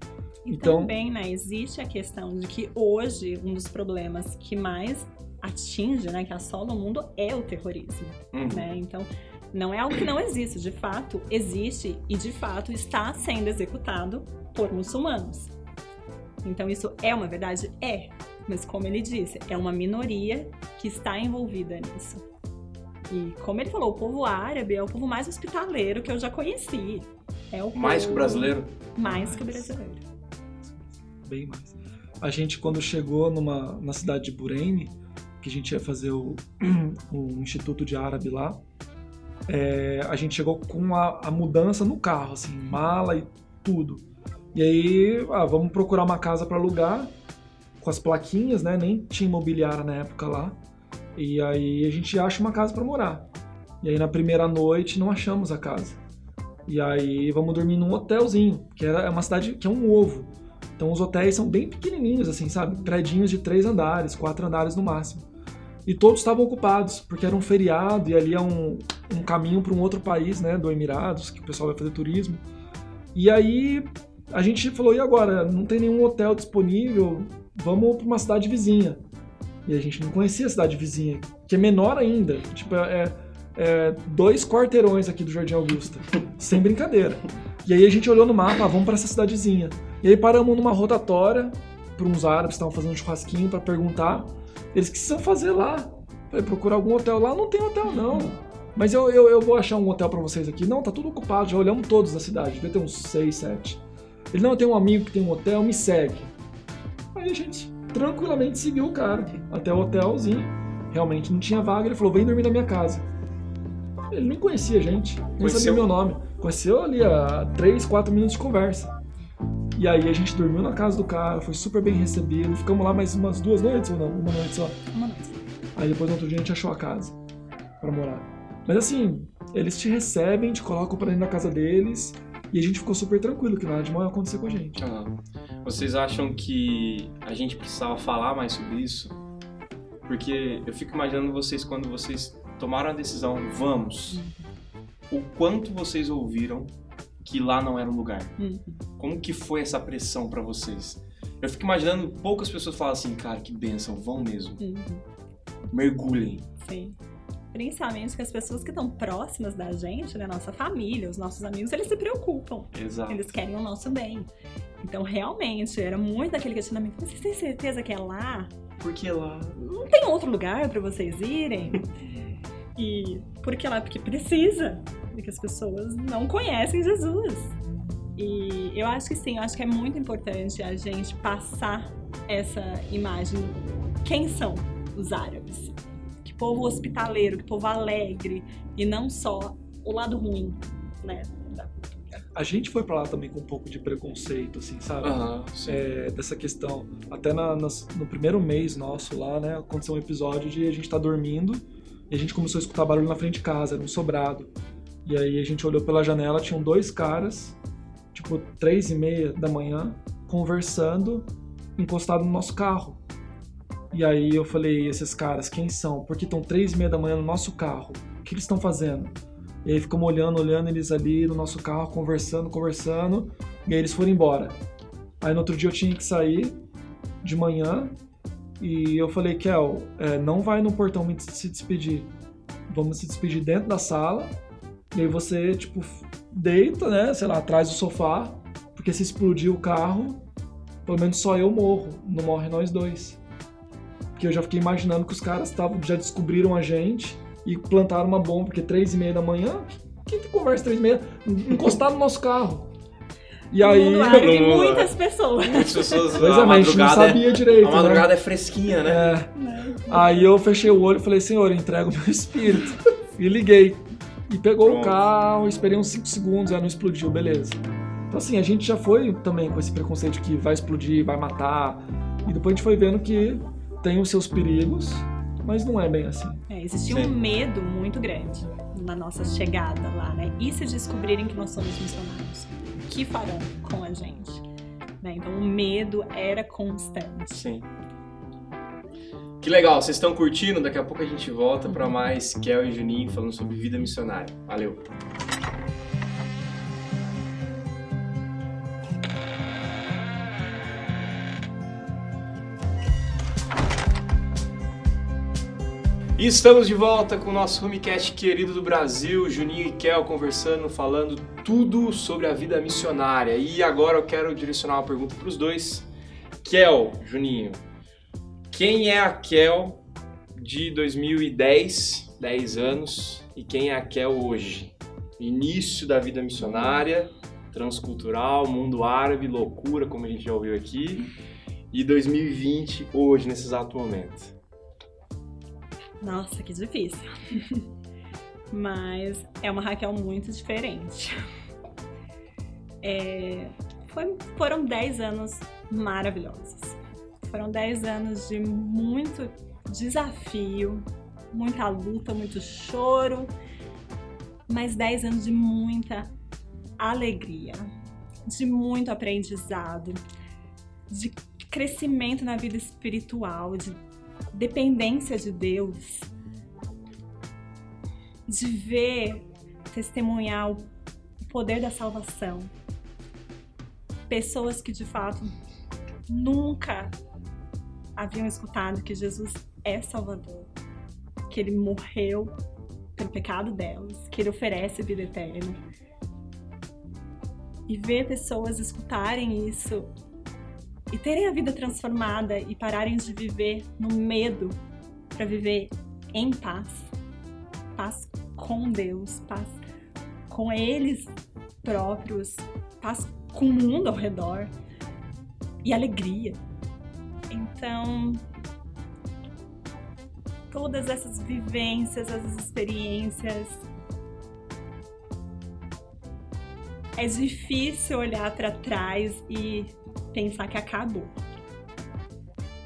E então, também, né, existe a questão de que hoje um dos problemas que mais atinge, né, que assola o mundo é o terrorismo, uhum. né? Então, não é algo que não existe, de fato existe e de fato está sendo executado por muçulmanos. Então isso é uma verdade? É. Mas como ele disse, é uma minoria que está envolvida nisso. E como ele falou, o povo árabe é o povo mais hospitaleiro que eu já conheci. É o mais povo... que o brasileiro? Mais que o brasileiro. Bem mais. A gente, quando chegou numa, na cidade de Bureine, que a gente ia fazer o, o Instituto de Árabe lá, é, a gente chegou com a, a, mudança no carro, assim, mala e tudo. E aí, ah, vamos procurar uma casa para alugar com as plaquinhas, né? Nem tinha imobiliária na época lá. E aí a gente acha uma casa para morar. E aí na primeira noite não achamos a casa. E aí vamos dormir num hotelzinho, que era é uma cidade que é um ovo. Então os hotéis são bem pequenininhos, assim, sabe? Predinhos de três andares, quatro andares no máximo. E todos estavam ocupados, porque era um feriado e ali é um, um caminho para um outro país, né? Do Emirados, que o pessoal vai fazer turismo. E aí a gente falou, e agora? Não tem nenhum hotel disponível, vamos para uma cidade vizinha. E a gente não conhecia a cidade vizinha, que é menor ainda. Tipo, é, é dois quarteirões aqui do Jardim Augusta. sem brincadeira. E aí a gente olhou no mapa, ah, vamos para essa cidadezinha. E aí paramos numa rotatória para uns árabes que estavam fazendo um churrasquinho para perguntar. Eles precisam fazer lá. Falei, procurar algum hotel lá. Não tem hotel, não. Mas eu, eu, eu vou achar um hotel para vocês aqui. Não, tá tudo ocupado. Já olhamos todos na cidade. Deve ter uns seis, sete. Ele não tem um amigo que tem um hotel, me segue. Aí a gente tranquilamente seguiu o cara até o hotelzinho. Realmente não tinha vaga. Ele falou: vem dormir na minha casa. Ele nem conhecia a gente, nem Conheceu? sabia meu nome. Conheceu ali a 3, 4 minutos de conversa. E aí a gente dormiu na casa do cara, foi super bem recebido. Ficamos lá mais umas duas noites ou não? Uma noite só. Uma noite. Aí depois no outro dia a gente achou a casa para morar. Mas assim, eles te recebem, te colocam pra dentro da casa deles e a gente ficou super tranquilo que nada de mal ia acontecer com a gente. Uhum. Vocês acham que a gente precisava falar mais sobre isso? Porque eu fico imaginando vocês quando vocês tomaram a decisão, vamos. Uhum. O quanto vocês ouviram que lá não era o lugar? Uhum. Como que foi essa pressão para vocês? Eu fico imaginando poucas pessoas falam assim, cara, que benção, vão mesmo. Uhum. Mergulhem. Sim principalmente que as pessoas que estão próximas da gente, né, nossa família, os nossos amigos, eles se preocupam. Exato. Eles querem o nosso bem. Então, realmente, era muito aquele questionamento: vocês têm certeza que é lá? Por que lá? Não tem outro lugar para vocês irem? e por que lá? Porque precisa. Porque as pessoas não conhecem Jesus. E eu acho que sim, eu acho que é muito importante a gente passar essa imagem. Quem são os árabes? povo hospitaleiro, que povo alegre e não só o lado ruim, né? A gente foi para lá também com um pouco de preconceito, assim, sabe? Uhum, é, dessa questão. Até na, nas, no primeiro mês nosso lá, né, aconteceu um episódio de a gente tá dormindo e a gente começou a escutar barulho na frente de casa, era um sobrado. E aí a gente olhou pela janela, tinham dois caras, tipo, três e meia da manhã, conversando, encostado no nosso carro. E aí eu falei, esses caras, quem são? Porque estão três e meia da manhã no nosso carro. O que eles estão fazendo? E aí ficamos olhando, olhando eles ali no nosso carro, conversando, conversando. E aí eles foram embora. Aí no outro dia eu tinha que sair de manhã. E eu falei, Kel, é, não vai no portão se despedir. vamos se despedir dentro da sala. E aí você, tipo, deita, né? Sei lá, atrás do sofá. Porque se explodir o carro, pelo menos só eu morro. Não morre nós dois. Porque eu já fiquei imaginando que os caras tavam, já descobriram a gente e plantaram uma bomba, porque três e meia da manhã, quem que conversa três e meia? Encostado no nosso carro. E No aí. mundo No muitas pessoas. Muitas pessoas. Pois a é, mas a gente não madrugada sabia é, direito. a né? madrugada é fresquinha, né? É. Aí eu fechei o olho e falei, senhor, entrega o meu espírito. e liguei. E pegou Pronto. o carro, esperei uns 5 segundos, aí não explodiu, beleza. Então assim, a gente já foi também com esse preconceito de que vai explodir, vai matar. E depois a gente foi vendo que tem os seus perigos, mas não é bem assim. É, existia Sim. um medo muito grande na nossa chegada lá, né? E se descobrirem que nós somos missionários? O que farão com a gente? Né? Então o medo era constante. Sim. Que legal, vocês estão curtindo? Daqui a pouco a gente volta para mais Kel e Juninho falando sobre vida missionária. Valeu. E estamos de volta com o nosso Homecast querido do Brasil, Juninho e Kel conversando, falando tudo sobre a vida missionária. E agora eu quero direcionar uma pergunta para os dois. Kel, Juninho, quem é a Kel de 2010, 10 anos, e quem é a Kel hoje? Início da vida missionária, transcultural, mundo árabe, loucura, como a gente já ouviu aqui, e 2020, hoje, nesse exato momento. Nossa, que difícil. Mas é uma Raquel muito diferente. É, foi- foram 10 anos maravilhosos. Foram 10 anos de muito desafio, muita luta, muito choro, mas 10 anos de muita alegria, de muito aprendizado, de crescimento na vida espiritual, de dependência de Deus, de ver, testemunhar o poder da salvação. Pessoas que de fato nunca haviam escutado que Jesus é Salvador, que ele morreu pelo pecado delas, que ele oferece vida eterna. E ver pessoas escutarem isso e terem a vida transformada e pararem de viver no medo para viver em paz. Paz com Deus, paz com eles próprios, paz com o mundo ao redor e alegria. Então, todas essas vivências, essas experiências, é difícil olhar para trás e pensar que acabou.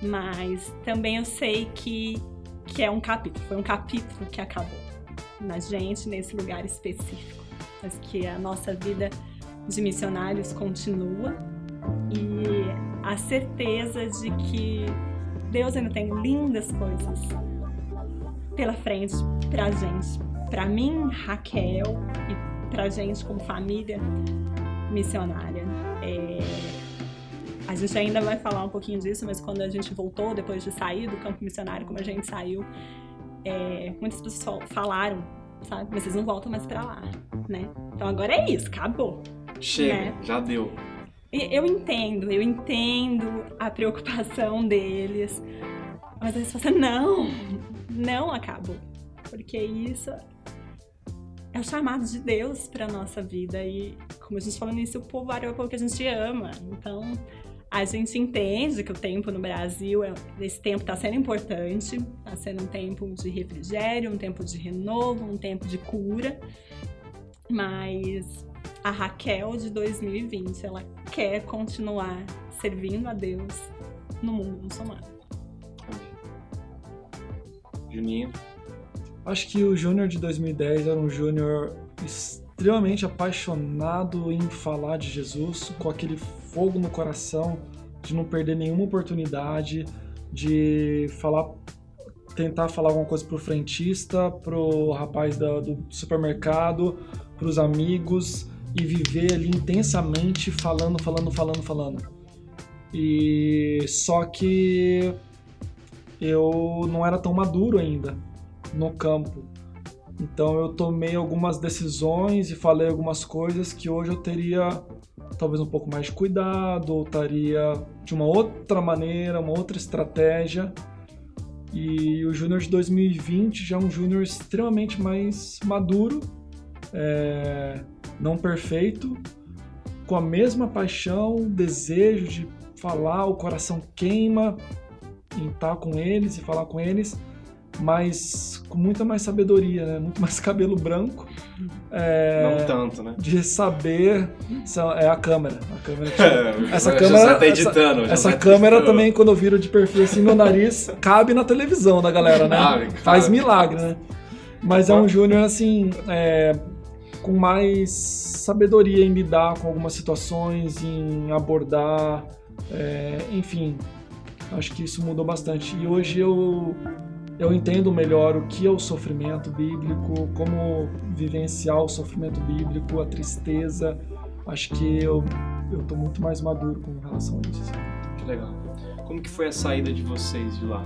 Mas também eu sei que, que é um capítulo, foi um capítulo que acabou na gente, nesse lugar específico. Mas que a nossa vida de missionários continua e a certeza de que Deus ainda tem lindas coisas pela frente pra gente. Pra mim, Raquel, e pra gente como família missionária. É, a gente ainda vai falar um pouquinho disso, mas quando a gente voltou, depois de sair do campo missionário, como a gente saiu, é, muitas pessoas falaram, sabe? Mas vocês não voltam mais pra lá, né? Então agora é isso, acabou. Chega, Né? já deu. Eu entendo, eu entendo a preocupação deles. Mas eles falam assim, não, não acabou. Porque isso é o chamado de Deus para nossa vida. E como a gente falou nisso, o povo é o que a gente ama. Então, a gente entende que o tempo no Brasil, é- esse tempo está sendo importante. Está sendo um tempo de refrigério, um tempo de renovo, um tempo de cura. Mas a Raquel de 2020, ela quer continuar servindo a Deus no mundo muçulmano. Juninho. Acho que o Júnior de 2010 era um Júnior extremamente apaixonado em falar de Jesus, com aquele fogo no coração de não perder nenhuma oportunidade, de falar, tentar falar alguma coisa pro frentista, pro rapaz da- do supermercado, pros amigos e viver ali intensamente falando, falando, falando, falando. E só que eu não era tão maduro ainda no campo. Então eu tomei algumas decisões e falei algumas coisas que hoje eu teria talvez um pouco mais de cuidado, ou estaria de uma outra maneira, uma outra estratégia. E o Júnior de 2020 já é um Júnior extremamente mais maduro, é, não perfeito, com a mesma paixão, desejo de falar, o coração queima em estar com eles e falar com eles, mas com muita mais sabedoria, né? muito mais cabelo branco. É, Não tanto, né? De saber. É a câmera. A câmera que... essa câmera. Tá editando, essa, essa tá câmera editando. também, quando eu viro de perfil assim, meu nariz cabe na televisão da galera, né? Cabe, Faz milagre, né? Mas é um Júnior, assim, é, com mais sabedoria em lidar com algumas situações, em abordar, é, enfim. Acho que isso mudou bastante. E hoje eu eu entendo melhor o que é o sofrimento bíblico, como vivenciar o sofrimento bíblico, a tristeza. Acho que eu eu tô muito mais maduro com relação a isso. Que legal. Como que foi a saída de vocês de lá?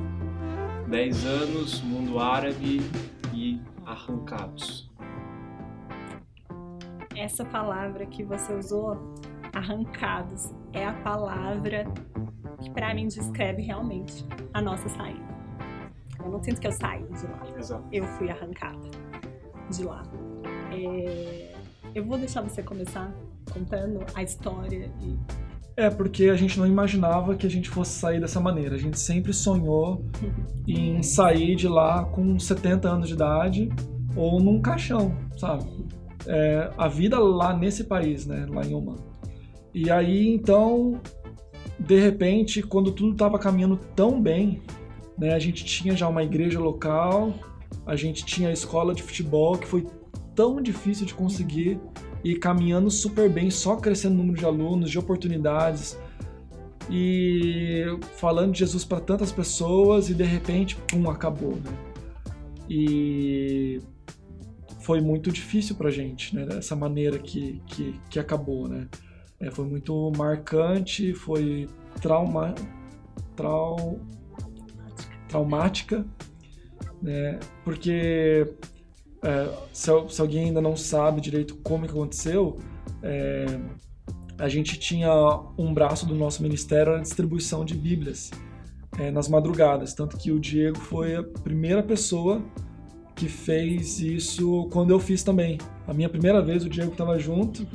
Dez anos, mundo árabe e arrancados. Essa palavra que você usou, arrancados, é a palavra que para mim descreve realmente a nossa saída. Eu não sinto que eu saí de lá. Exato. Eu fui arrancada de lá. É... Eu vou deixar você começar contando a história e é, porque a gente não imaginava que a gente fosse sair dessa maneira. A gente sempre sonhou em sair de lá com 70 anos de idade ou num caixão, sabe? É, a vida lá nesse país, né? Lá em Oman. E aí, então, de repente, quando tudo estava caminhando tão bem, né? A gente tinha já uma igreja local, a gente tinha a escola de futebol, que foi tão difícil de conseguir e caminhando super bem, só crescendo o número de alunos, de oportunidades e falando de Jesus para tantas pessoas e de repente, pum, acabou, né? E foi muito difícil pra gente, né? Dessa maneira que, que, que acabou, né? É, foi muito marcante, foi trauma, trau, traumática, né? Porque é, se, se, alguém ainda não sabe direito como que aconteceu, é, a gente tinha um braço do nosso ministério na distribuição de Bíblias é, nas madrugadas, tanto que o Diego foi a primeira pessoa que fez isso quando eu fiz também. A minha primeira vez o Diego estava junto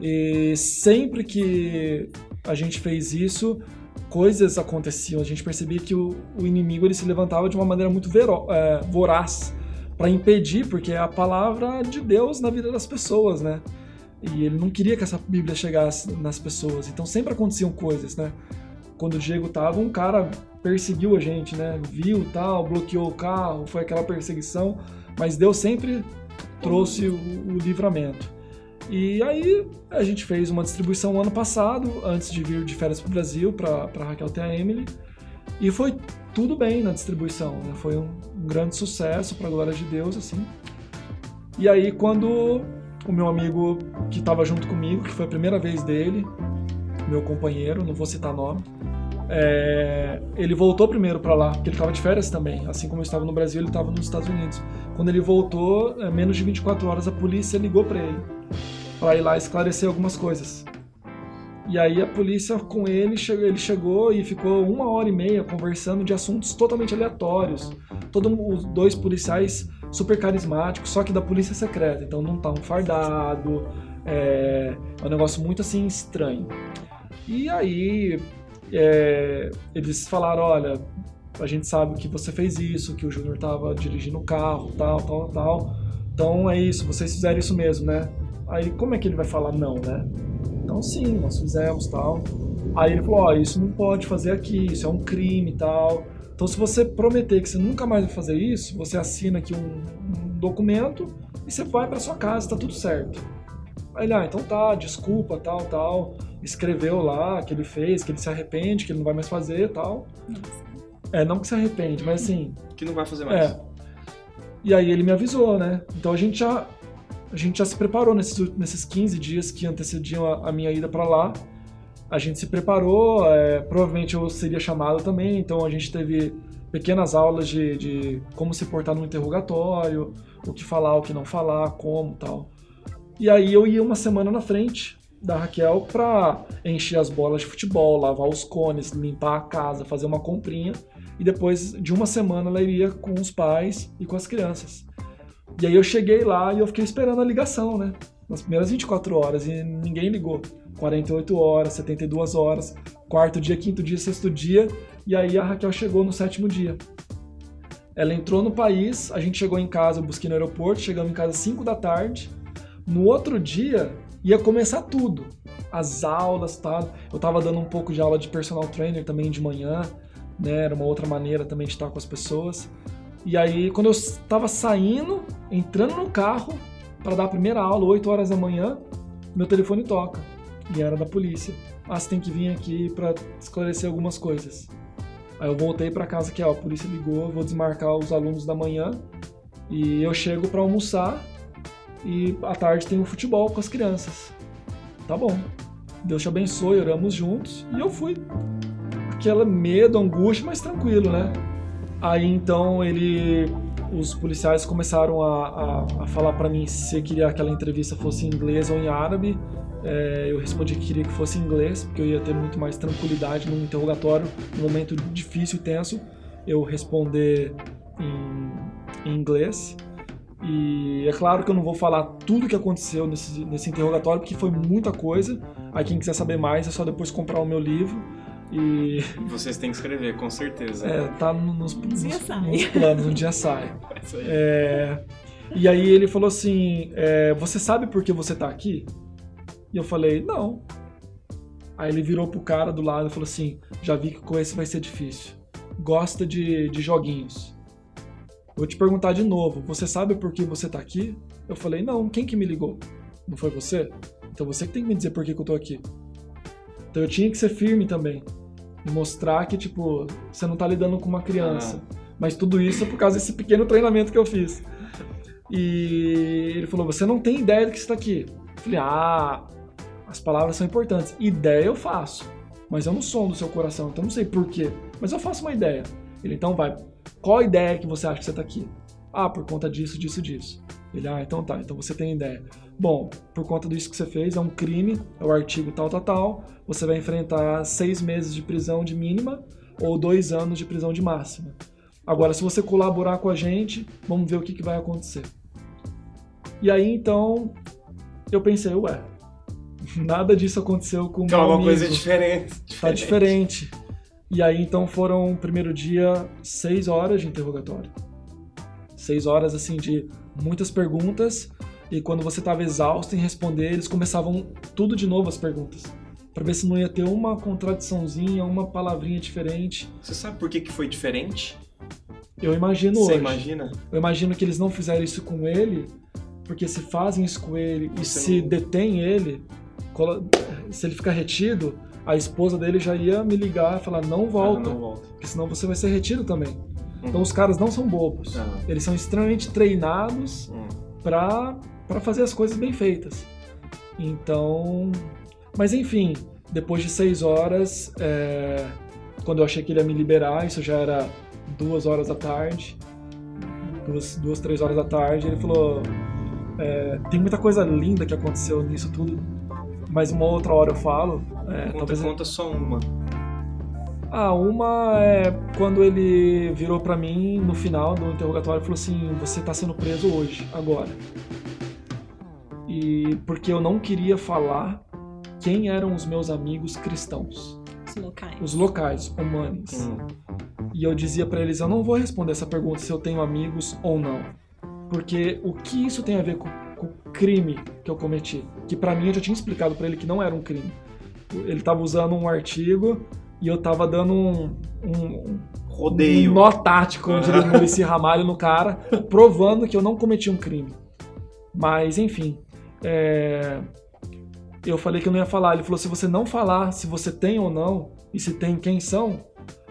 e sempre que a gente fez isso, coisas aconteciam. A gente percebia que o, o inimigo ele se levantava de uma maneira muito vero, é, voraz para impedir, porque é a palavra de Deus na vida das pessoas, né? E ele não queria que essa Bíblia chegasse nas pessoas. Então sempre aconteciam coisas, né? Quando o Diego tava, um cara perseguiu a gente, né? Viu tal, bloqueou o carro, foi aquela perseguição, mas Deus sempre trouxe o, o livramento. E aí a gente fez uma distribuição ano passado, antes de vir de férias para o Brasil, para Raquel ter a Emily. E foi tudo bem na distribuição, né? foi um, um grande sucesso, para a glória de Deus, assim. E aí quando o meu amigo que estava junto comigo, que foi a primeira vez dele, meu companheiro, não vou citar nome, é, ele voltou primeiro para lá, porque ele estava de férias também. Assim como eu estava no Brasil, ele estava nos Estados Unidos. Quando ele voltou, é, menos de 24 horas, a polícia ligou para ele para ir lá esclarecer algumas coisas. E aí a polícia com ele, ele chegou e ficou uma hora e meia conversando de assuntos totalmente aleatórios. Todos os dois policiais super carismáticos, só que da polícia secreta. Então não tá um fardado, é, é um negócio muito assim estranho. E aí é, eles falaram, olha, a gente sabe que você fez isso, que o Júnior tava dirigindo o carro, tal, tal, tal. Então é isso, vocês fizeram isso mesmo, né? Aí como é que ele vai falar não, né? Então sim, nós fizemos tal. Aí ele falou, ó, oh, isso não pode fazer aqui, isso é um crime tal. Então se você prometer que você nunca mais vai fazer isso, você assina aqui um, um documento e você vai para sua casa, tá tudo certo. Aí ele, ah, então tá, desculpa, tal, tal. Escreveu lá que ele fez, que ele se arrepende, que ele não vai mais fazer tal. É, não que se arrepende, mas assim. Que não vai fazer mais. É. E aí ele me avisou, né? Então a gente já a gente já se preparou nesses, nesses 15 dias que antecediam a, a minha ida para lá. A gente se preparou, é, provavelmente eu seria chamado também, então a gente teve pequenas aulas de, de como se portar no interrogatório, o que falar, o que não falar, como tal. E aí eu ia uma semana na frente da Raquel pra encher as bolas de futebol, lavar os cones, limpar a casa, fazer uma comprinha. E depois de uma semana ela iria com os pais e com as crianças. E aí eu cheguei lá e eu fiquei esperando a ligação, né? Nas primeiras 24 horas e ninguém ligou. 48 horas, 72 horas, quarto dia, quinto dia, sexto dia, e aí a Raquel chegou no sétimo dia. Ela entrou no país, a gente chegou em casa, eu busquei no aeroporto, chegamos em casa às 5 da tarde. No outro dia ia começar tudo. As aulas, tá? Eu tava dando um pouco de aula de personal trainer também de manhã, né? Era uma outra maneira também de estar com as pessoas. E aí, quando eu estava saindo, entrando no carro para dar a primeira aula, 8 horas da manhã, meu telefone toca. E era da polícia. Ah, você tem que vir aqui para esclarecer algumas coisas. Aí eu voltei para casa que ó, a polícia ligou, vou desmarcar os alunos da manhã e eu chego para almoçar e à tarde tem o futebol com as crianças. Tá bom. Deus te abençoe, oramos juntos e eu fui. Aquela medo, angústia, mas tranquilo, né? Aí então ele, os policiais começaram a, a, a falar para mim se queria que aquela entrevista fosse em inglês ou em árabe. É, eu respondi que queria que fosse em inglês, porque eu ia ter muito mais tranquilidade num interrogatório, num momento difícil e tenso, eu responder em, em inglês. E é claro que eu não vou falar tudo o que aconteceu nesse, nesse interrogatório, porque foi muita coisa. Aí quem quiser saber mais é só depois comprar o meu livro. E. Vocês têm que escrever, com certeza. É, tá nos, nos, dia nos, sai. nos planos, um dia sai. É, e aí ele falou assim: é, Você sabe por que você tá aqui? E eu falei: Não. Aí ele virou pro cara do lado e falou assim: Já vi que com esse vai ser difícil. Gosta de, de joguinhos. Vou te perguntar de novo: Você sabe por que você tá aqui? Eu falei: Não. Quem que me ligou? Não foi você? Então você que tem que me dizer por que, que eu tô aqui. Então eu tinha que ser firme também. Mostrar que, tipo, você não tá lidando com uma criança. Mas tudo isso é por causa desse pequeno treinamento que eu fiz. E ele falou: Você não tem ideia do que está aqui. Eu falei: Ah, as palavras são importantes. Ideia eu faço, mas eu não sou do seu coração, então não sei por quê. Mas eu faço uma ideia. Ele então vai: Qual a ideia que você acha que você está aqui? Ah, por conta disso, disso, disso. Ele: Ah, então tá, então você tem ideia. Bom, por conta disso que você fez, é um crime, é o artigo tal, tal, tal. Você vai enfrentar seis meses de prisão de mínima ou dois anos de prisão de máxima. Agora, se você colaborar com a gente, vamos ver o que, que vai acontecer. E aí, então, eu pensei, ué, nada disso aconteceu com o Então, meu alguma amigo. coisa diferente. Tá diferente. E aí, então, foram, primeiro dia, seis horas de interrogatório. Seis horas, assim, de muitas perguntas. E quando você tava exausto em responder, eles começavam tudo de novo as perguntas. Pra ver se não ia ter uma contradiçãozinha, uma palavrinha diferente. Você sabe por que, que foi diferente? Eu imagino Você hoje. imagina? Eu imagino que eles não fizeram isso com ele, porque se fazem isso com ele e Você se não- detém ele, se ele ficar retido, a esposa dele já ia me ligar e falar: não volta, não volta. porque senão você vai ser retido também. Então Uhum. os caras não são bobos. Ah, Eles são extremamente treinados hum. pra para fazer as coisas bem feitas. Então, mas enfim, depois de seis horas, é, quando eu achei que ele ia me liberar, isso já era duas horas da tarde, duas, duas três horas da tarde, ele falou: é, tem muita coisa linda que aconteceu nisso tudo, mas uma outra hora eu falo. É, Conta, talvez conta só uma. ah, uma é quando ele virou pra mim no final do interrogatório e falou assim: Você tá sendo preso hoje, agora. E porque eu não queria falar quem eram os meus amigos cristãos, Os locais. os locais, humanos. Hum. E eu dizia pra eles: Eu não vou responder essa pergunta se eu tenho amigos ou não. Porque o que isso tem a ver com, com o crime que eu cometi? Que pra mim eu já tinha explicado pra ele que não era um crime. Ele tava usando um artigo e eu tava dando um, um, Rodeio. um nó tático, onde ele Murici Ramalho no cara, provando que eu não cometi um crime. Mas, enfim, é, eu falei que eu não ia falar. Ele falou: se você não falar se você tem ou não, e se tem quem são,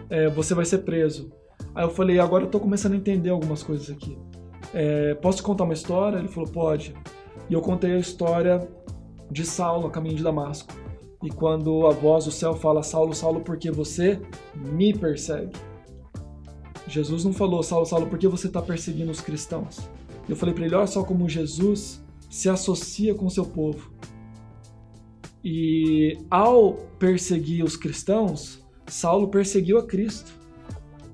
é, você vai ser preso. Aí eu falei: agora eu tô começando a entender algumas coisas aqui. É, posso te contar uma história? Ele falou: pode. E eu contei a história de Saulo a caminho de Damasco. E quando a voz do céu fala: Saulo, Saulo, porque você me persegue? Jesus não falou, Saulo, Saulo, por que você está perseguindo os cristãos? Eu falei para ele, olha só como Jesus se associa com seu povo. E ao perseguir os cristãos, Saulo perseguiu a Cristo.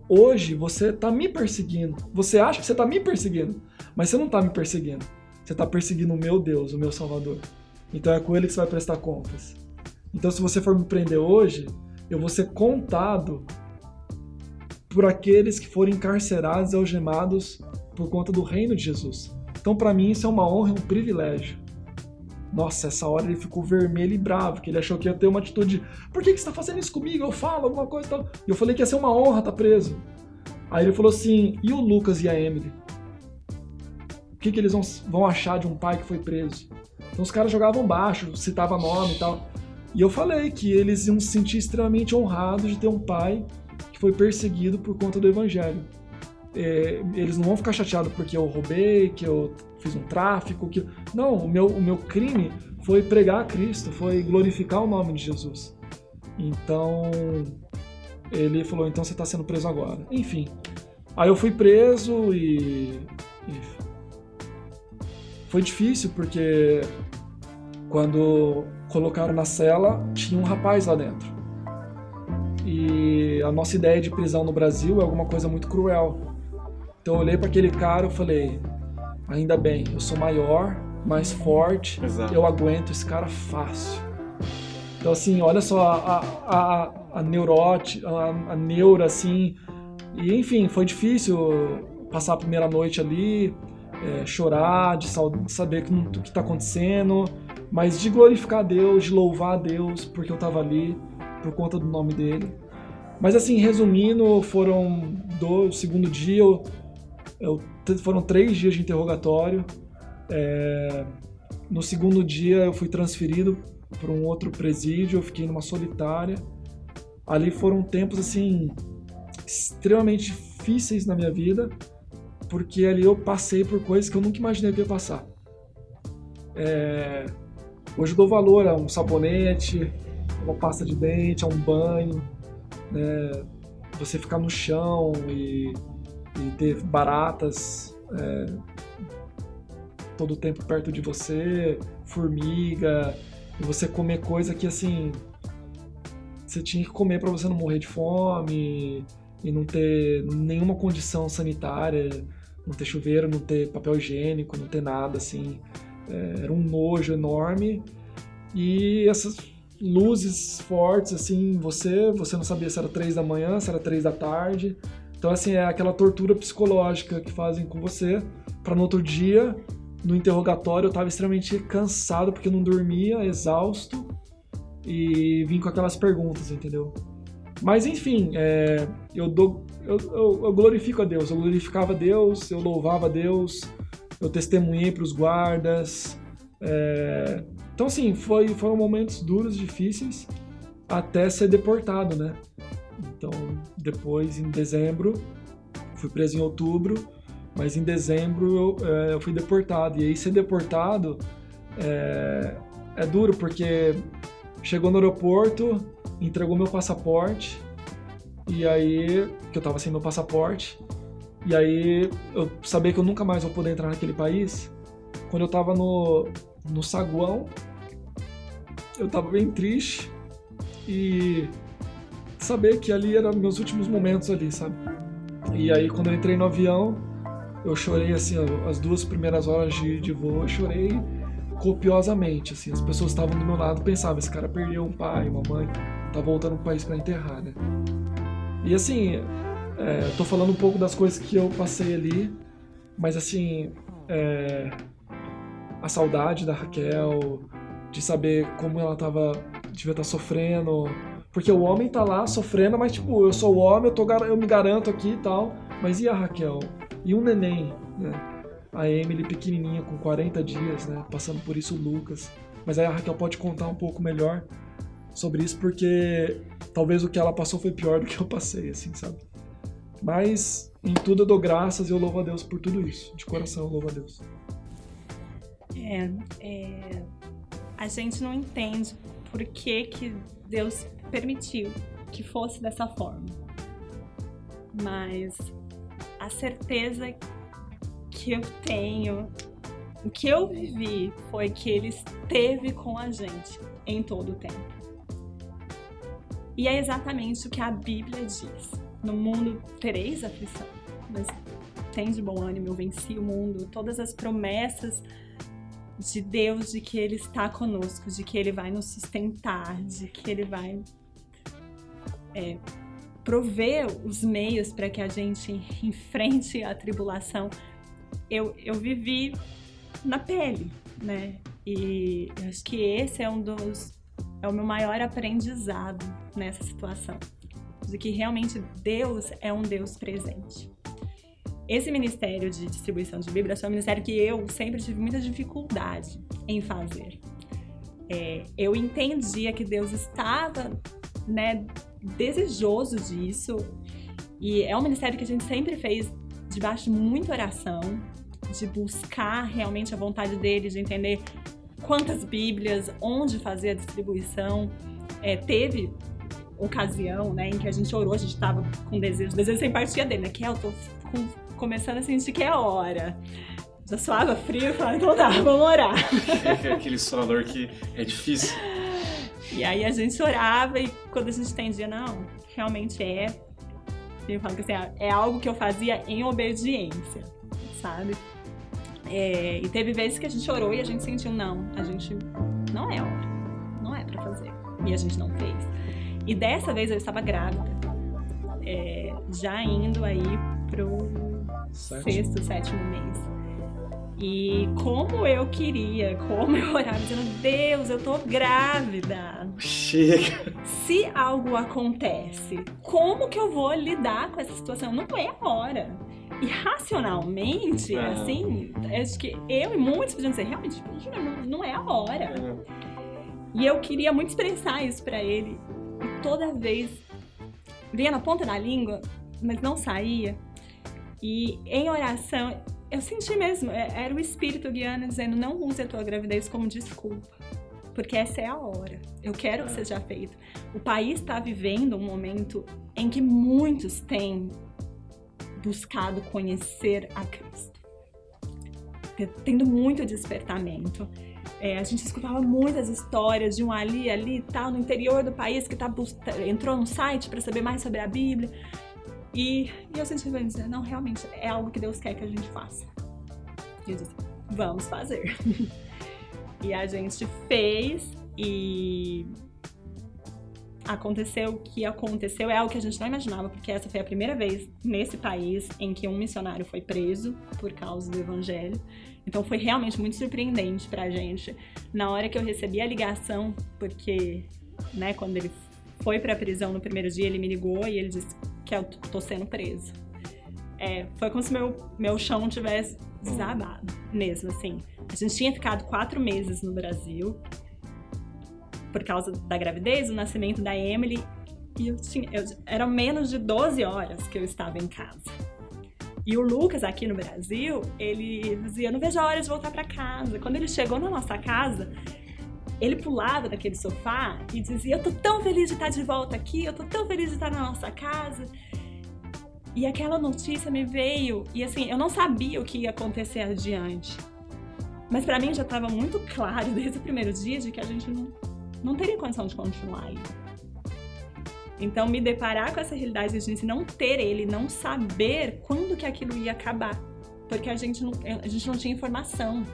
Hoje você está me perseguindo. Você acha que você está me perseguindo, mas você não está me perseguindo. Você está perseguindo o meu Deus, o meu Salvador. Então é com ele que você vai prestar contas. Então se você for me prender hoje, eu vou ser contado por aqueles que foram encarcerados e algemados por conta do reino de Jesus. Então para mim isso é uma honra e um privilégio. Nossa, essa hora ele ficou vermelho e bravo, que ele achou que ia ter uma atitude. Por que, que você tá fazendo isso comigo? Eu falo alguma coisa e tal. E eu falei que ia ser uma honra estar tá preso. Aí ele falou assim: e o Lucas e a Emily? O que, que eles vão, vão achar de um pai que foi preso? Então os caras jogavam baixo, citava nome e tal. E eu falei que eles iam se sentir extremamente honrados de ter um pai que foi perseguido por conta do evangelho. É, eles não vão ficar chateados porque eu roubei, que eu fiz um tráfico, que não, o meu, o meu crime foi pregar a Cristo, foi glorificar o nome de Jesus. Então ele falou, então você está sendo preso agora. Enfim, aí eu fui preso e, e foi difícil porque quando colocaram na cela tinha um rapaz lá dentro. E a nossa ideia de prisão no Brasil é alguma coisa muito cruel. Então eu olhei para aquele cara e falei: ainda bem, eu sou maior, mais forte, Exato. eu aguento esse cara fácil. Então assim, olha só a, a, a neurote, a, a neura assim. E enfim, foi difícil passar a primeira noite ali, é, chorar, de, de saber o que está acontecendo, mas de glorificar a Deus, de louvar a Deus, porque eu estava ali por conta do nome dele. Mas assim, resumindo, foram do segundo dia, eu eu, foram três dias de interrogatório. É, no segundo dia eu fui transferido para um outro presídio, eu fiquei numa solitária. Ali foram tempos assim extremamente difíceis na minha vida, porque ali eu passei por coisas que eu nunca imaginei que ia passar. É, hoje eu dou valor a um sabonete, uma pasta de dente, a um banho, né? você ficar no chão e e ter baratas é, todo o tempo perto de você, formiga, e você comer coisa que assim você tinha que comer para você não morrer de fome e não ter nenhuma condição sanitária, não ter chuveiro, não ter papel higiênico, não ter nada assim. É, era um nojo enorme e essas luzes fortes assim, você você não sabia se era três da manhã, se era três da tarde. Então, assim, é aquela tortura psicológica que fazem com você, para no outro dia, no interrogatório, eu tava extremamente cansado porque não dormia, exausto, e vim com aquelas perguntas, entendeu? Mas, enfim, é, eu, dou, eu, eu, eu glorifico a Deus, eu glorificava a Deus, eu louvava a Deus, eu testemunhei para os guardas. É... Então, assim, foi, foram momentos duros, difíceis, até ser deportado, né? Então, depois, em dezembro, fui preso em outubro, mas em dezembro eu, é, eu fui deportado. E aí, ser deportado é, é duro, porque chegou no aeroporto, entregou meu passaporte, e aí, que eu tava sem meu passaporte, e aí eu sabia que eu nunca mais vou poder entrar naquele país. Quando eu tava no, no saguão, eu tava bem triste e saber que ali eram meus últimos momentos ali, sabe? E aí quando eu entrei no avião, eu chorei assim, as duas primeiras horas de, de voo, eu chorei copiosamente, assim, as pessoas estavam do meu lado pensavam, esse cara perdeu um pai, uma mãe, tá voltando pro país para enterrar, né? E assim, é, tô falando um pouco das coisas que eu passei ali, mas assim, é, a saudade da Raquel, de saber como ela tava, devia estar tá sofrendo, porque o homem tá lá sofrendo, mas tipo, eu sou o homem, eu, tô, eu me garanto aqui e tal. Mas e a Raquel? E o neném, né? A Emily pequenininha, com 40 dias, né? Passando por isso o Lucas. Mas aí a Raquel pode contar um pouco melhor sobre isso, porque talvez o que ela passou foi pior do que eu passei, assim, sabe? Mas em tudo eu dou graças e eu louvo a Deus por tudo isso. De coração eu louvo a Deus. É, é, a gente não entende por que, que Deus permitiu que fosse dessa forma. Mas a certeza que eu tenho, o que eu vivi foi que ele esteve com a gente em todo o tempo. E é exatamente o que a Bíblia diz. No mundo tereis aflição, mas tem de bom ânimo, eu venci o mundo. Todas as promessas de Deus de que Ele está conosco, de que Ele vai nos sustentar, de que Ele vai é, prover os meios para que a gente enfrente a tribulação. Eu, eu vivi na pele, né? E acho que esse é um dos é o meu maior aprendizado nessa situação, de que realmente Deus é um Deus presente. Esse ministério de distribuição de Bíblia foi um ministério que eu sempre tive muita dificuldade em fazer. É, eu entendia que Deus estava né, desejoso disso e é um ministério que a gente sempre fez debaixo de muita oração, de buscar realmente a vontade dele, de entender quantas Bíblias, onde fazer a distribuição. É, teve ocasião, né, em que a gente orou, a gente estava com desejo, desejo sem partia dele, né, que eu tô com, começando a sentir que é hora. Já suava frio, falei, então tá, vamos orar. É aquele sonador que é difícil. E aí a gente orava e quando a gente entendia, não, realmente é. Eu falo que assim, é algo que eu fazia em obediência, sabe? É, e teve vezes que a gente orou e a gente sentiu, não, a gente não é hora, não é para fazer. E a gente não fez. E dessa vez eu estava grávida, é, já indo aí pro sexto, sétimo mês. E como eu queria, como eu orava, dizendo, Deus, eu tô grávida. Chega! Se algo acontece, como que eu vou lidar com essa situação? Não é a hora. E racionalmente, não. assim, acho que eu e muitos podiam dizer, realmente, não, não é a hora. E eu queria muito expressar isso para ele. E toda vez vinha na ponta da língua, mas não saía. E em oração, eu senti mesmo, é, era o espírito guiando dizendo: não use a tua gravidez como desculpa, porque essa é a hora. Eu quero que seja feito. O país está vivendo um momento em que muitos têm buscado conhecer a Cristo. Tendo muito despertamento. É, a gente escutava muitas histórias de um ali, ali e tal, no interior do país que tá, entrou no site para saber mais sobre a Bíblia. E, e eu senti dizer, não, realmente é algo que Deus quer que a gente faça. E eu disse, vamos fazer. e a gente fez e aconteceu o que aconteceu é algo que a gente não imaginava, porque essa foi a primeira vez nesse país em que um missionário foi preso por causa do evangelho. Então foi realmente muito surpreendente pra gente. Na hora que eu recebi a ligação, porque, né, quando ele foi pra prisão no primeiro dia, ele me ligou e ele disse que eu tô sendo preso. É, foi como se meu, meu chão tivesse desabado, mesmo assim. A gente tinha ficado quatro meses no Brasil, por causa da gravidez, do nascimento da Emily, e eu tinha, eu, eram menos de 12 horas que eu estava em casa. E o Lucas, aqui no Brasil, ele dizia: Não vejo a hora de voltar para casa. Quando ele chegou na nossa casa, ele pulava daquele sofá e dizia: Eu tô tão feliz de estar de volta aqui, eu tô tão feliz de estar na nossa casa. E aquela notícia me veio, e assim, eu não sabia o que ia acontecer adiante. Mas para mim já estava muito claro desde o primeiro dia de que a gente não, não teria condição de continuar aí. Então, me deparar com essa realidade de não ter ele, não saber quando que aquilo ia acabar, porque a gente não, a gente não tinha informação,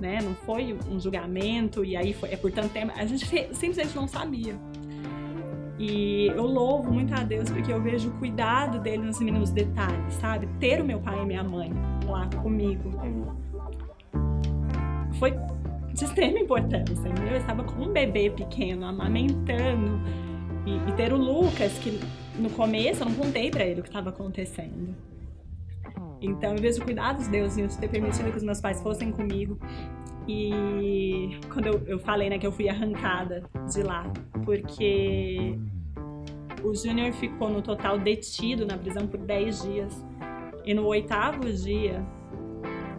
né? Não foi um julgamento e aí foi, é por tanto tempo, a gente simplesmente não sabia. E eu louvo muito a Deus porque eu vejo o cuidado dele nos mínimos detalhes, sabe? Ter o meu pai e minha mãe lá comigo foi de extrema importância. Entendeu? Eu estava com um bebê pequeno, amamentando. E, e ter o Lucas, que no começo eu não contei para ele o que estava acontecendo. Então eu vejo cuidados de Deus ter permitido que os meus pais fossem comigo. E quando eu, eu falei né, que eu fui arrancada de lá, porque o Júnior ficou no total detido na prisão por 10 dias. E no oitavo dia,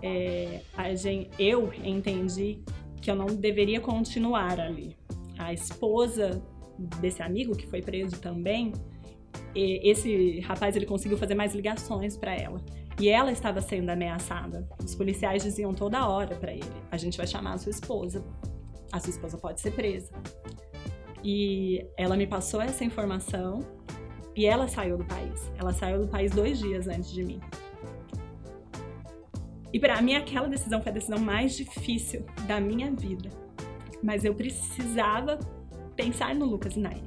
é, gente, eu entendi que eu não deveria continuar ali. A esposa desse amigo que foi preso também, esse rapaz ele conseguiu fazer mais ligações para ela. E ela estava sendo ameaçada. Os policiais diziam toda hora para ele: a gente vai chamar a sua esposa. A sua esposa pode ser presa. E ela me passou essa informação e ela saiu do país. Ela saiu do país dois dias antes de mim. E para mim aquela decisão foi a decisão mais difícil da minha vida. Mas eu precisava pensar no Lucas e Emily.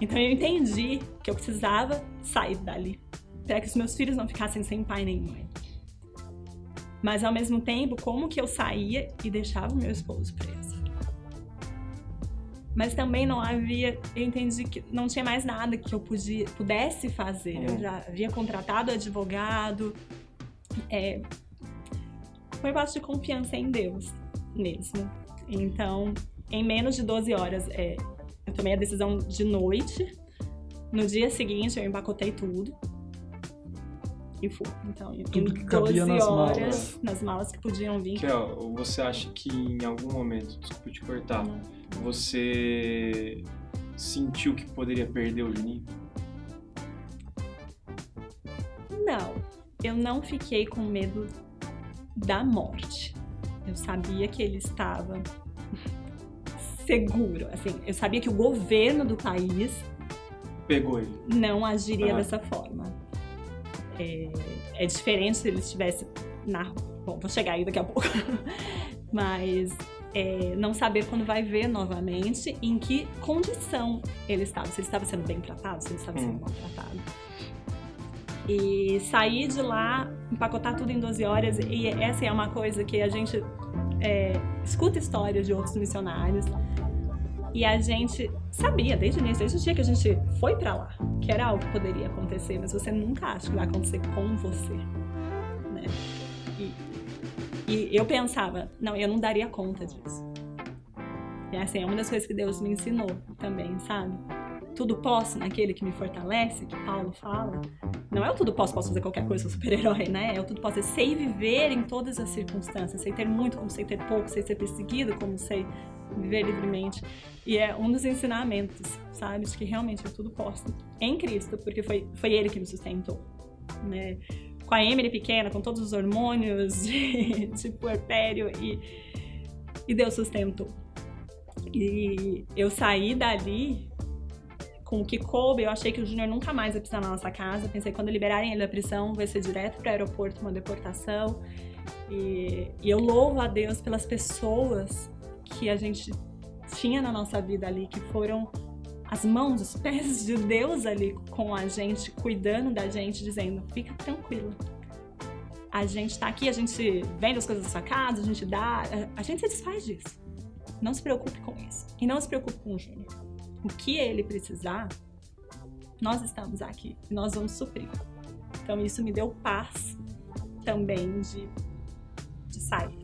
Então eu entendi que eu precisava sair dali para que os meus filhos não ficassem sem pai nem mãe. Mas ao mesmo tempo, como que eu saía e deixava o meu esposo preso? Mas também não havia, eu entendi que não tinha mais nada que eu podia, pudesse fazer. Eu já havia contratado advogado. É, foi base de confiança em Deus mesmo. Então, em menos de 12 horas, é, eu tomei a decisão de noite. No dia seguinte, eu empacotei tudo. E fui. Então, tudo em 12 nas horas, malas. nas malas que podiam vir. Kel, você acha que em algum momento, desculpa te cortar, Não. você sentiu que poderia perder o Juninho? Não, eu não fiquei com medo da morte. Eu sabia que ele estava seguro. Assim, eu sabia que o governo do país Pegou ele. não agiria Ah. dessa forma. É, é diferente se ele estivesse na. Bom, vou chegar aí daqui a pouco. Mas é, não saber quando vai ver novamente em que condição ele estava. Se ele estava sendo bem tratado, se ele estava sendo Hum. maltratado. E sair de lá, empacotar tudo em 12 horas. E essa é uma coisa que a gente é, escuta histórias de outros missionários. E a gente sabia desde o início, desde o dia que a gente foi pra lá, que era algo que poderia acontecer, mas você nunca acha que vai acontecer com você, né? E, e eu pensava, não, eu não daria conta disso. E assim, é uma das coisas que Deus me ensinou também, sabe? Tudo posso naquele que me fortalece, que Paulo fala. Não é o tudo posso, posso fazer qualquer coisa, sou super-herói, né? É o tudo posso, eu sei viver em todas as circunstâncias, sei ter muito como sei ter pouco, sei ser perseguido como sei viver livremente. E é um dos ensinamentos, sabe? De que realmente eu tudo posso em Cristo, porque foi, foi Ele que me sustentou, né? Com a Emily pequena, com todos os hormônios de, de puerpério e, e Deus sustentou. E eu saí dali com o que coube, eu achei que o Júnior nunca mais ia pisar na nossa casa. Pensei, quando liberarem ele da prisão, vai ser direto para o aeroporto, uma deportação. E, e eu louvo a Deus pelas pessoas que a gente tinha na nossa vida ali, que foram as mãos, os pés de Deus ali com a gente, cuidando da gente, dizendo: fica tranquila. A gente tá aqui, a gente vende as coisas da sua casa, a gente dá, a, gente se desfaz disso. Não se preocupe com isso. E não se preocupe com o Júnior. O que ele precisar, nós estamos aqui nós vamos suprir. Então isso me deu paz também de, de sair.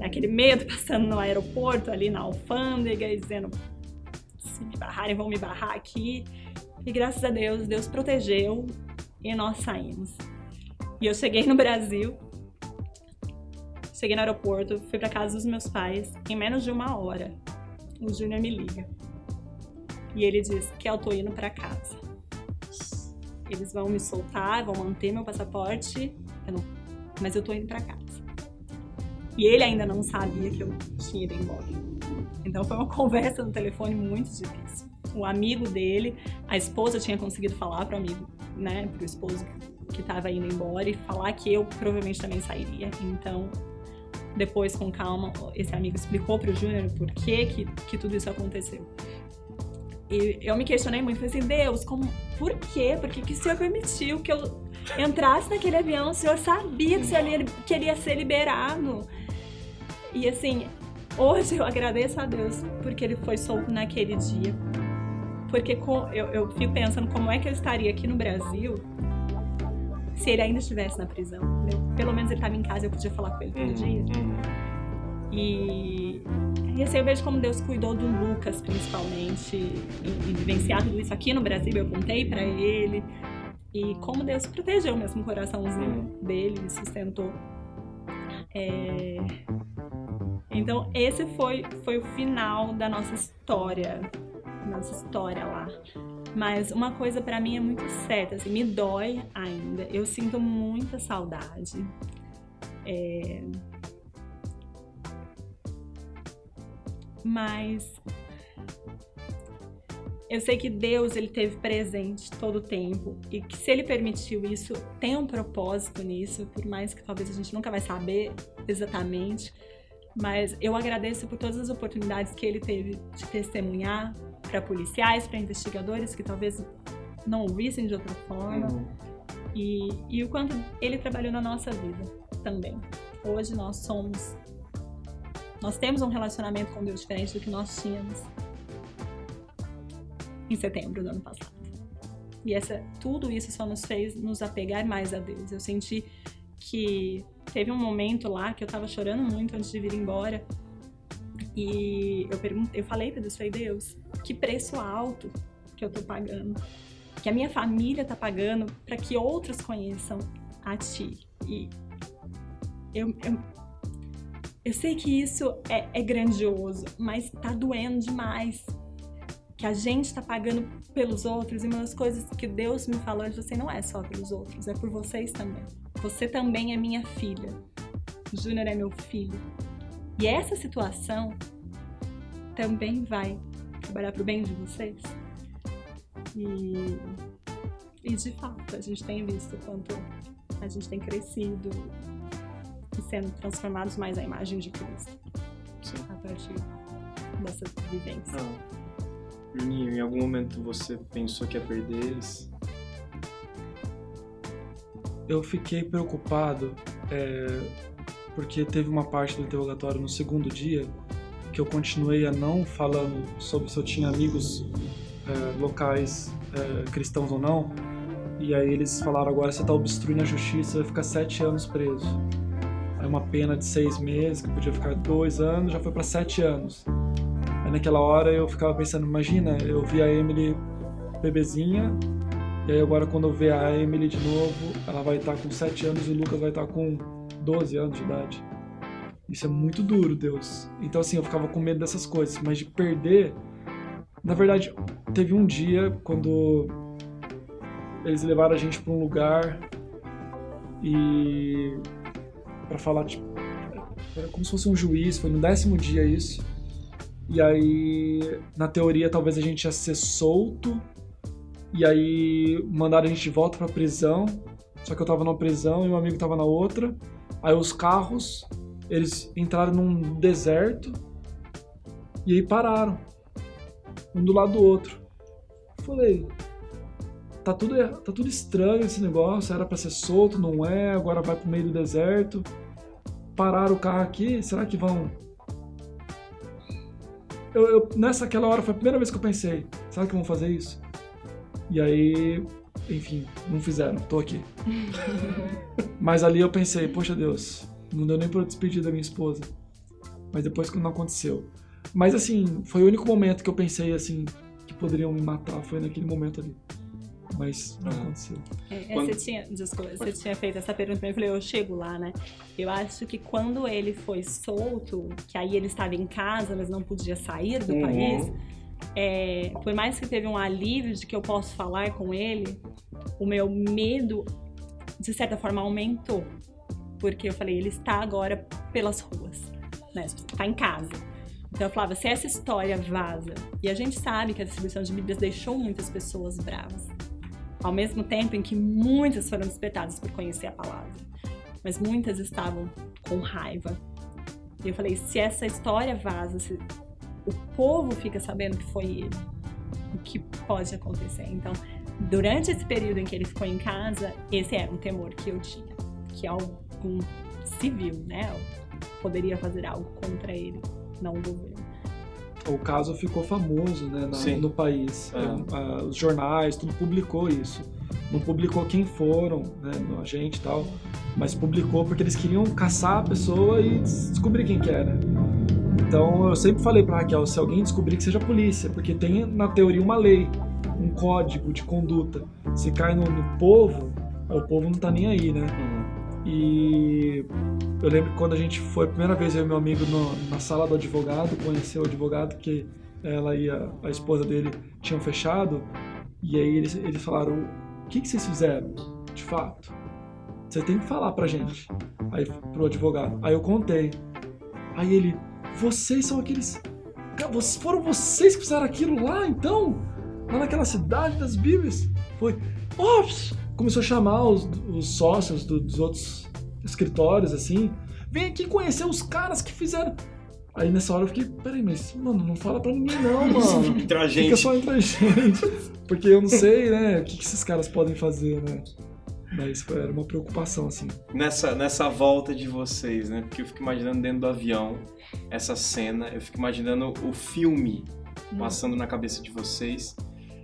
Aquele medo passando no aeroporto, ali na alfândega, e dizendo: se me barrarem, vão me barrar aqui. E graças a Deus, Deus protegeu e nós saímos. E eu cheguei no Brasil, cheguei no aeroporto, fui para casa dos meus pais. Em menos de uma hora, o Júnior me liga. E ele diz que eu tô indo para casa. Eles vão me soltar, vão manter meu passaporte, eu não- mas eu tô indo para casa. E ele ainda não sabia que eu tinha ido embora. Então foi uma conversa no telefone muito difícil. O amigo dele, a esposa tinha conseguido falar pro amigo, né, pro esposo que tava indo embora e falar que eu provavelmente também sairia. Então, depois com calma, esse amigo explicou pro Júnior por que que tudo isso aconteceu. E eu me questionei muito, falei assim, Deus, como, por quê? Por que, que o Senhor permitiu que eu entrasse naquele avião? O Senhor sabia que, o Senhor ia- que ele ia ser liberado. E assim, hoje eu agradeço a Deus porque ele foi solto naquele dia. Porque com- eu, eu fico pensando como é que eu estaria aqui no Brasil se ele ainda estivesse na prisão. entendeu? Pelo menos ele estava em casa e eu podia falar com ele todo dia. Uhum. E, e assim, eu vejo como Deus cuidou do Lucas, principalmente, em vivenciar tudo isso aqui no Brasil. Eu contei pra ele. E como Deus protegeu mesmo o coraçãozinho dele, me sustentou. É, Então, esse foi, foi o final da nossa história. nossa história lá. Mas uma coisa para mim é muito certa, assim, me dói ainda. Eu sinto muita saudade. É... Mas eu sei que Deus ele teve presente todo o tempo e que se ele permitiu isso, tem um propósito nisso, por mais que talvez a gente nunca vai saber exatamente. Mas eu agradeço por todas as oportunidades que ele teve de testemunhar para policiais, para investigadores que talvez não ouvissem de outra forma. Uhum. E, e o quanto ele trabalhou na nossa vida também. Hoje nós somos. Nós temos um relacionamento com Deus diferente do que nós tínhamos em setembro do ano passado. E essa, tudo isso só nos fez nos apegar mais a Deus. Eu senti que teve um momento lá que eu tava chorando muito antes de vir embora. E eu perguntei, eu falei para Deus, falei, Deus, que preço alto que eu tô pagando, que a minha família tá pagando para que outros conheçam a ti. E eu, eu, eu sei que isso é, é grandioso, mas tá doendo demais que a gente está pagando pelos outros, e uma das coisas que Deus me falou é você não é só pelos outros, é por vocês também. Você também é minha filha. Júnior é meu filho. E essa situação também vai trabalhar para o bem de vocês. E, e de fato, a gente tem visto quanto a gente tem crescido e sendo transformados mais à imagem de Cristo. Sim. A partir dessa vivência. Ah. Juninho, em algum momento você pensou que ia perder eles? Eu fiquei preocupado é, porque teve uma parte do interrogatório no segundo dia que eu continuei a não falando sobre se eu tinha amigos é, locais é, cristãos ou não. E aí eles falaram agora você está obstruindo a justiça, vai ficar sete anos preso. Uma pena de seis meses, que podia ficar dois anos, já foi para sete anos. Aí naquela hora eu ficava pensando, imagina, eu vi a Emily bebezinha, e aí agora quando eu ver a Emily de novo, ela vai estar com 7 anos e o Lucas vai estar com 12 anos de idade. Isso é muito duro, Deus. Então assim, eu ficava com medo dessas coisas, mas de perder. Na verdade, teve um dia quando eles levaram a gente para um lugar e para falar tipo, era como se fosse um juiz, foi no décimo dia isso. E aí, na teoria, talvez a gente ia ser solto. E aí, mandaram a gente de volta pra prisão. Só que eu tava numa prisão e meu amigo tava na outra. Aí, os carros, eles entraram num deserto. E aí, pararam. Um do lado do outro. Eu falei, tá tudo, tá tudo estranho esse negócio, era para ser solto, não é, agora vai pro meio do deserto. Pararam o carro aqui, será que vão eu, eu, nessa aquela hora foi a primeira vez que eu pensei, será que vão fazer isso? E aí, enfim, não fizeram, tô aqui. Mas ali eu pensei, poxa Deus, não deu nem pra eu despedir da minha esposa. Mas depois que não aconteceu. Mas assim, foi o único momento que eu pensei assim, que poderiam me matar, foi naquele momento ali mas não aconteceu. É, é, quando... Você tinha, desculpa, você tinha feito essa pergunta eu falei, eu chego lá, né? Eu acho que quando ele foi solto, que aí ele estava em casa, mas não podia sair do uhum. país, é, por mais que teve um alívio de que eu posso falar com ele, o meu medo, de certa forma, aumentou. Porque eu falei, ele está agora pelas ruas, né? Está em casa. Então eu falava, se essa história vaza, e a gente sabe que a distribuição de Bíblias deixou muitas pessoas bravas, ao mesmo tempo em que muitas foram despertadas por conhecer a palavra, mas muitas estavam com raiva. E eu falei: se essa história vaza, se o povo fica sabendo que foi ele, o que pode acontecer? Então, durante esse período em que ele ficou em casa, esse era um temor que eu tinha, que algum civil, né, poderia fazer algo contra ele, não o governo o caso ficou famoso né, na, no país. É. É, os jornais, tudo publicou isso. Não publicou quem foram, né, a gente e tal, mas publicou porque eles queriam caçar a pessoa e descobrir quem que era. Então eu sempre falei para Raquel, se alguém descobrir que seja a polícia, porque tem na teoria uma lei, um código de conduta. Se cai no, no povo, o povo não tá nem aí, né? E eu lembro que quando a gente foi a primeira vez, eu e meu amigo, no, na sala do advogado, conheceu o advogado que ela e a, a esposa dele tinham fechado. E aí eles, eles falaram: o que, que vocês fizeram, de fato? Você tem que falar pra gente. Aí pro advogado. Aí eu contei. Aí ele: vocês são aqueles. Foram vocês que fizeram aquilo lá, então? Lá naquela cidade das Bíblias? Foi. Ops! Começou a chamar os, os sócios do, dos outros escritórios, assim. Vem aqui conhecer os caras que fizeram. Aí nessa hora eu fiquei, peraí, mas, mano, não fala pra ninguém não, mano. entre a gente. Fica só entre a gente. Porque eu não sei, né, o que, que esses caras podem fazer, né? Mas foi, era uma preocupação, assim. Nessa, nessa volta de vocês, né? Porque eu fico imaginando dentro do avião essa cena, eu fico imaginando o filme hum. passando na cabeça de vocês.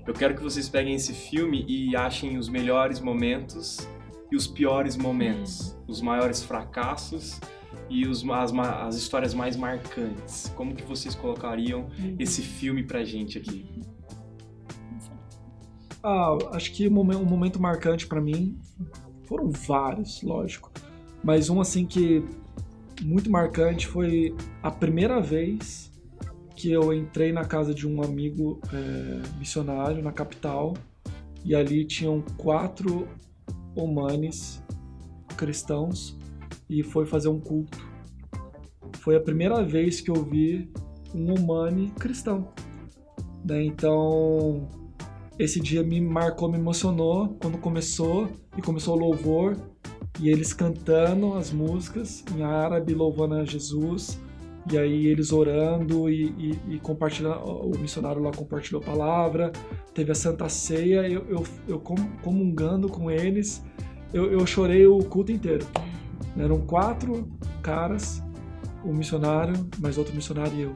Eu quero que vocês peguem esse filme e achem os melhores momentos e os piores momentos, hum. os maiores fracassos e os, as, as histórias mais marcantes. Como que vocês colocariam uhum. esse filme pra gente aqui? Ah, acho que um momento, um momento marcante para mim foram vários, lógico, mas um assim que muito marcante foi a primeira vez que eu entrei na casa de um amigo é, missionário na capital e ali tinham quatro humanes cristãos e foi fazer um culto. Foi a primeira vez que eu vi um humane cristão. Né? Então, esse dia me marcou, me emocionou quando começou e começou o louvor e eles cantando as músicas em árabe, louvando a Jesus. E aí eles orando e, e, e compartilhando, o missionário lá compartilhou a palavra, teve a Santa Ceia, eu, eu, eu comungando com eles, eu, eu chorei o culto inteiro. Eram quatro caras, um missionário, mais outro missionário e eu.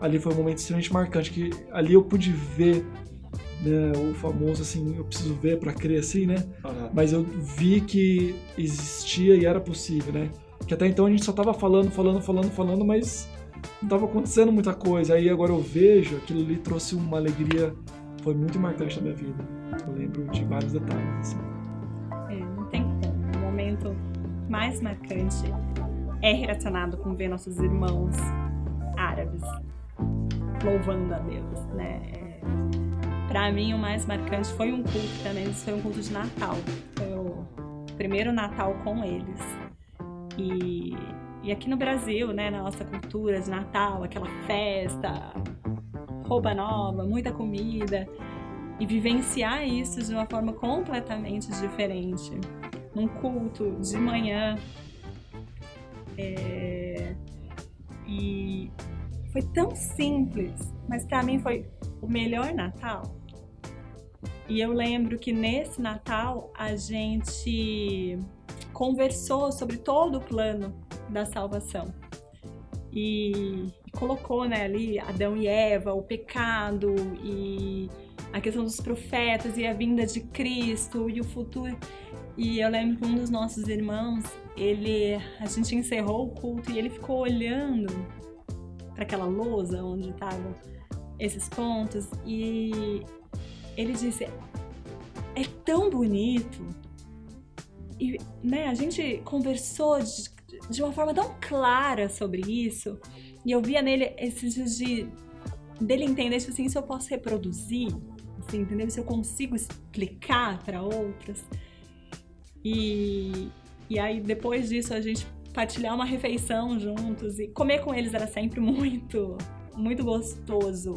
Ali foi um momento extremamente marcante, que ali eu pude ver né, o famoso assim, eu preciso ver para crer assim, né? Uhum. Mas eu vi que existia e era possível, né? Que até então a gente só tava falando, falando, falando, falando, mas não tava acontecendo muita coisa. Aí agora eu vejo, aquilo ali trouxe uma alegria, foi muito marcante na minha vida. Eu lembro de vários detalhes, assim. É, não tem como. O momento mais marcante é relacionado com ver nossos irmãos árabes louvando a Deus, né? É, para mim, o mais marcante foi um culto também, foi um culto de Natal. Foi o primeiro Natal com eles. E, e aqui no Brasil, né, na nossa cultura de Natal, aquela festa, roupa nova, muita comida, e vivenciar isso de uma forma completamente diferente num culto de manhã. É... E foi tão simples, mas para mim foi o melhor Natal. E eu lembro que nesse Natal a gente conversou sobre todo o plano da salvação. E, colocou né, ali Adão e Eva, o pecado e a questão dos profetas e a vinda de Cristo e o futuro. E eu lembro que um dos nossos irmãos, ele, a gente encerrou o culto e ele ficou olhando para aquela lousa onde estavam esses pontos e ele disse: "É tão bonito". E, né, a gente conversou de, de uma forma tão clara sobre isso, e eu via nele esses de dele entender tipo assim, se eu posso reproduzir, assim, entendeu? Se eu consigo explicar para outras. E, e aí, depois disso, a gente partilhar uma refeição juntos e comer com eles era sempre muito, muito gostoso.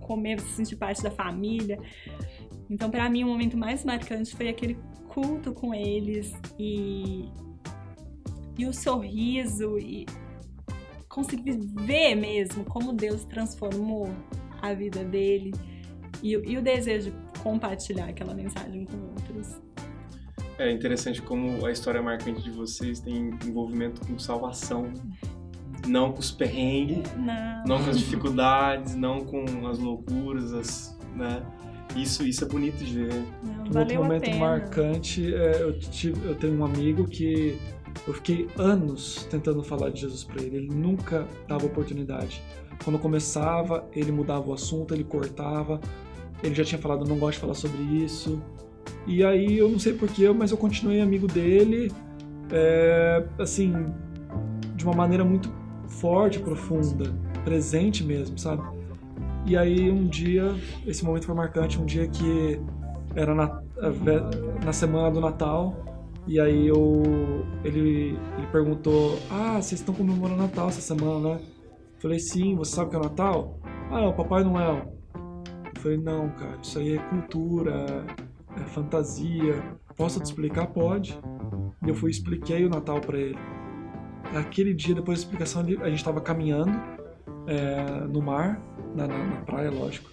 Comer, se sentir parte da família. Então, para mim, o momento mais marcante foi aquele culto com eles e, e o sorriso e conseguir ver mesmo como Deus transformou a vida dele e, e o desejo de compartilhar aquela mensagem com outros. É interessante como a história marcante de vocês tem envolvimento com salvação. Não com os perrengues, não, não com as dificuldades, não com as loucuras, as, né? Isso, isso é bonito de ver. Não, um outro momento marcante, é, eu, tive, eu tenho um amigo que eu fiquei anos tentando falar de Jesus para ele, ele nunca dava oportunidade. Quando começava, ele mudava o assunto, ele cortava. Ele já tinha falado, não gosto de falar sobre isso. E aí eu não sei porquê, mas eu continuei amigo dele, é, assim, de uma maneira muito forte, profunda, presente mesmo, sabe? E aí um dia, esse momento foi marcante, um dia que era na, na semana do Natal, e aí eu, ele, ele perguntou: Ah, vocês estão comemorando Natal essa semana, né? Eu falei: Sim, você sabe o que é Natal? Ah, é o Papai Noel. Eu falei: Não, cara, isso aí é cultura, é fantasia. Posso te explicar? Pode. E eu fui expliquei o Natal para ele. Aquele dia, depois da explicação, a gente estava caminhando é, no mar, na, na, na praia, lógico.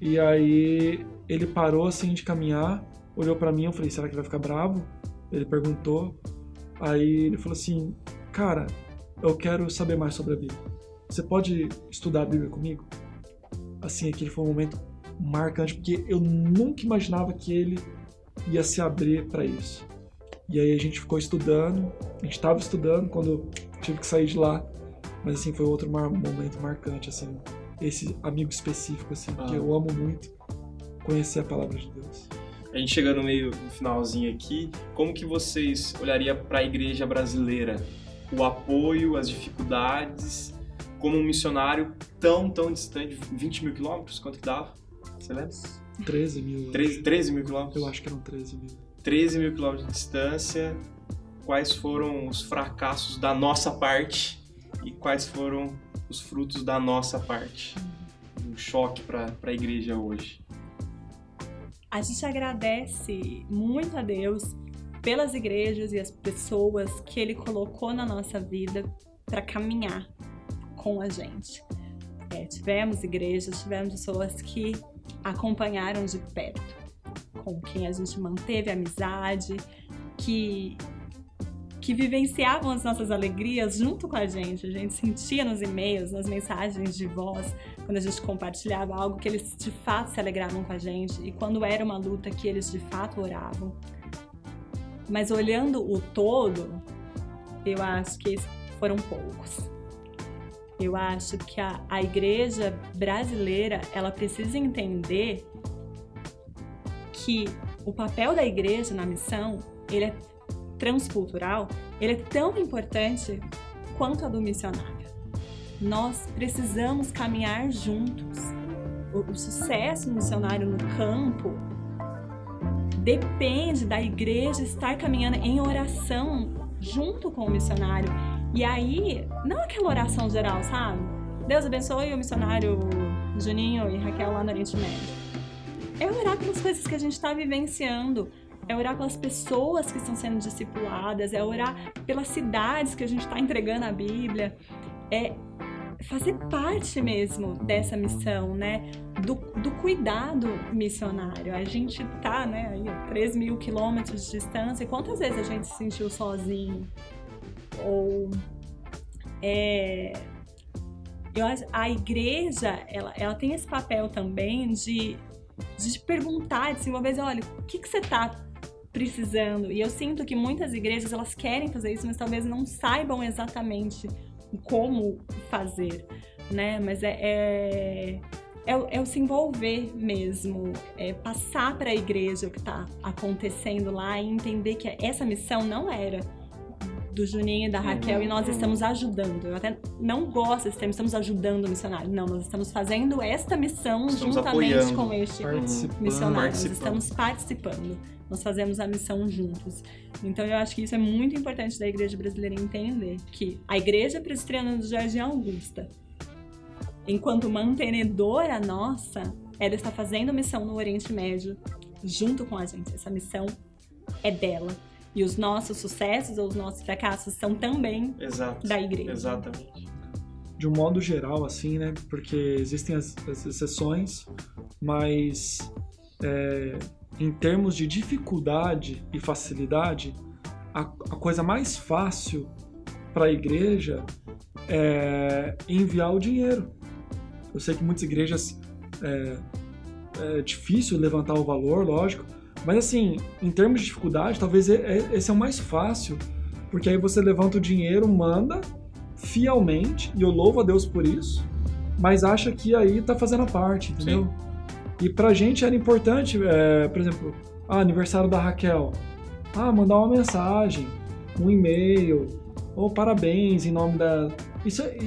E aí ele parou assim de caminhar, olhou para mim, eu falei: Será que vai ficar bravo? Ele perguntou, aí ele falou assim: Cara, eu quero saber mais sobre a Bíblia. Você pode estudar a Bíblia comigo? Assim, aquele foi um momento marcante, porque eu nunca imaginava que ele ia se abrir para isso. E aí a gente ficou estudando, a gente estava estudando quando tive que sair de lá, mas assim, foi outro mar momento marcante, assim, esse amigo específico, assim, ah. que eu amo muito conhecer a palavra de Deus a gente chegando no meio, no finalzinho aqui, como que vocês olhariam para a igreja brasileira? O apoio, as dificuldades, como um missionário tão, tão distante, 20 mil quilômetros, quanto que dava? Você lembra? 13 mil. 13, 13 mil quilômetros? Eu acho que eram 13 mil. 13 mil quilômetros de distância. Quais foram os fracassos da nossa parte e quais foram os frutos da nossa parte? Um choque para a igreja hoje. A gente agradece muito a Deus pelas igrejas e as pessoas que Ele colocou na nossa vida para caminhar com a gente. É, tivemos igrejas, tivemos pessoas que acompanharam de perto, com quem a gente manteve amizade, que que vivenciavam as nossas alegrias junto com a gente. A gente sentia nos e-mails, nas mensagens de voz, quando a gente compartilhava algo que eles de fato se alegravam com a gente e quando era uma luta que eles de fato oravam. Mas olhando o todo, eu acho que foram poucos. Eu acho que a, a igreja brasileira ela precisa entender que o papel da igreja na missão ele é transcultural, ele é tão importante quanto a do missionário. Nós precisamos caminhar juntos. O, o sucesso missionário no campo depende da igreja estar caminhando em oração junto com o missionário. E aí, não aquela oração geral, sabe? Deus abençoe o missionário Juninho e Raquel lá no Oriente Médio. É orar pelas coisas que a gente está vivenciando é orar pelas pessoas que estão sendo discipuladas, é orar pelas cidades que a gente está entregando a Bíblia, é fazer parte mesmo dessa missão, né? Do, do cuidado missionário. A gente tá, né, aí a 3 mil quilômetros de distância. Quantas vezes a gente se sentiu sozinho? Ou é, eu acho, a igreja ela, ela tem esse papel também de, de perguntar, de assim, uma vez, olha, o que, que você está precisando. E eu sinto que muitas igrejas elas querem fazer isso, mas talvez não saibam exatamente como fazer, né? Mas é, é, é, é o se envolver mesmo, é passar para a igreja o que está acontecendo lá e entender que essa missão não era do Juninho e da Raquel uhum, e nós uhum. estamos ajudando. Eu até não gosto desse termo, estamos ajudando o missionário. Não, nós estamos fazendo esta missão estamos juntamente apoiando, com este missionário. Nós estamos participando. Nós fazemos a missão juntos. Então eu acho que isso é muito importante da igreja brasileira entender que a igreja presbiteriana do Jardim Augusta, enquanto mantenedora nossa, ela está fazendo missão no Oriente Médio junto com a gente. Essa missão é dela. E os nossos sucessos ou os nossos fracassos são também Exato, da igreja. Exatamente. De um modo geral, assim, né? Porque existem as, as exceções, mas é, em termos de dificuldade e facilidade, a, a coisa mais fácil para a igreja é enviar o dinheiro. Eu sei que muitas igrejas é, é difícil levantar o valor, lógico, mas assim, em termos de dificuldade, talvez esse é o mais fácil, porque aí você levanta o dinheiro, manda fielmente, e eu louvo a Deus por isso, mas acha que aí tá fazendo a parte, entendeu? Sim. E pra gente era importante, é, por exemplo, ah, aniversário da Raquel. Ah, mandar uma mensagem, um e-mail, ou parabéns em nome da, isso é-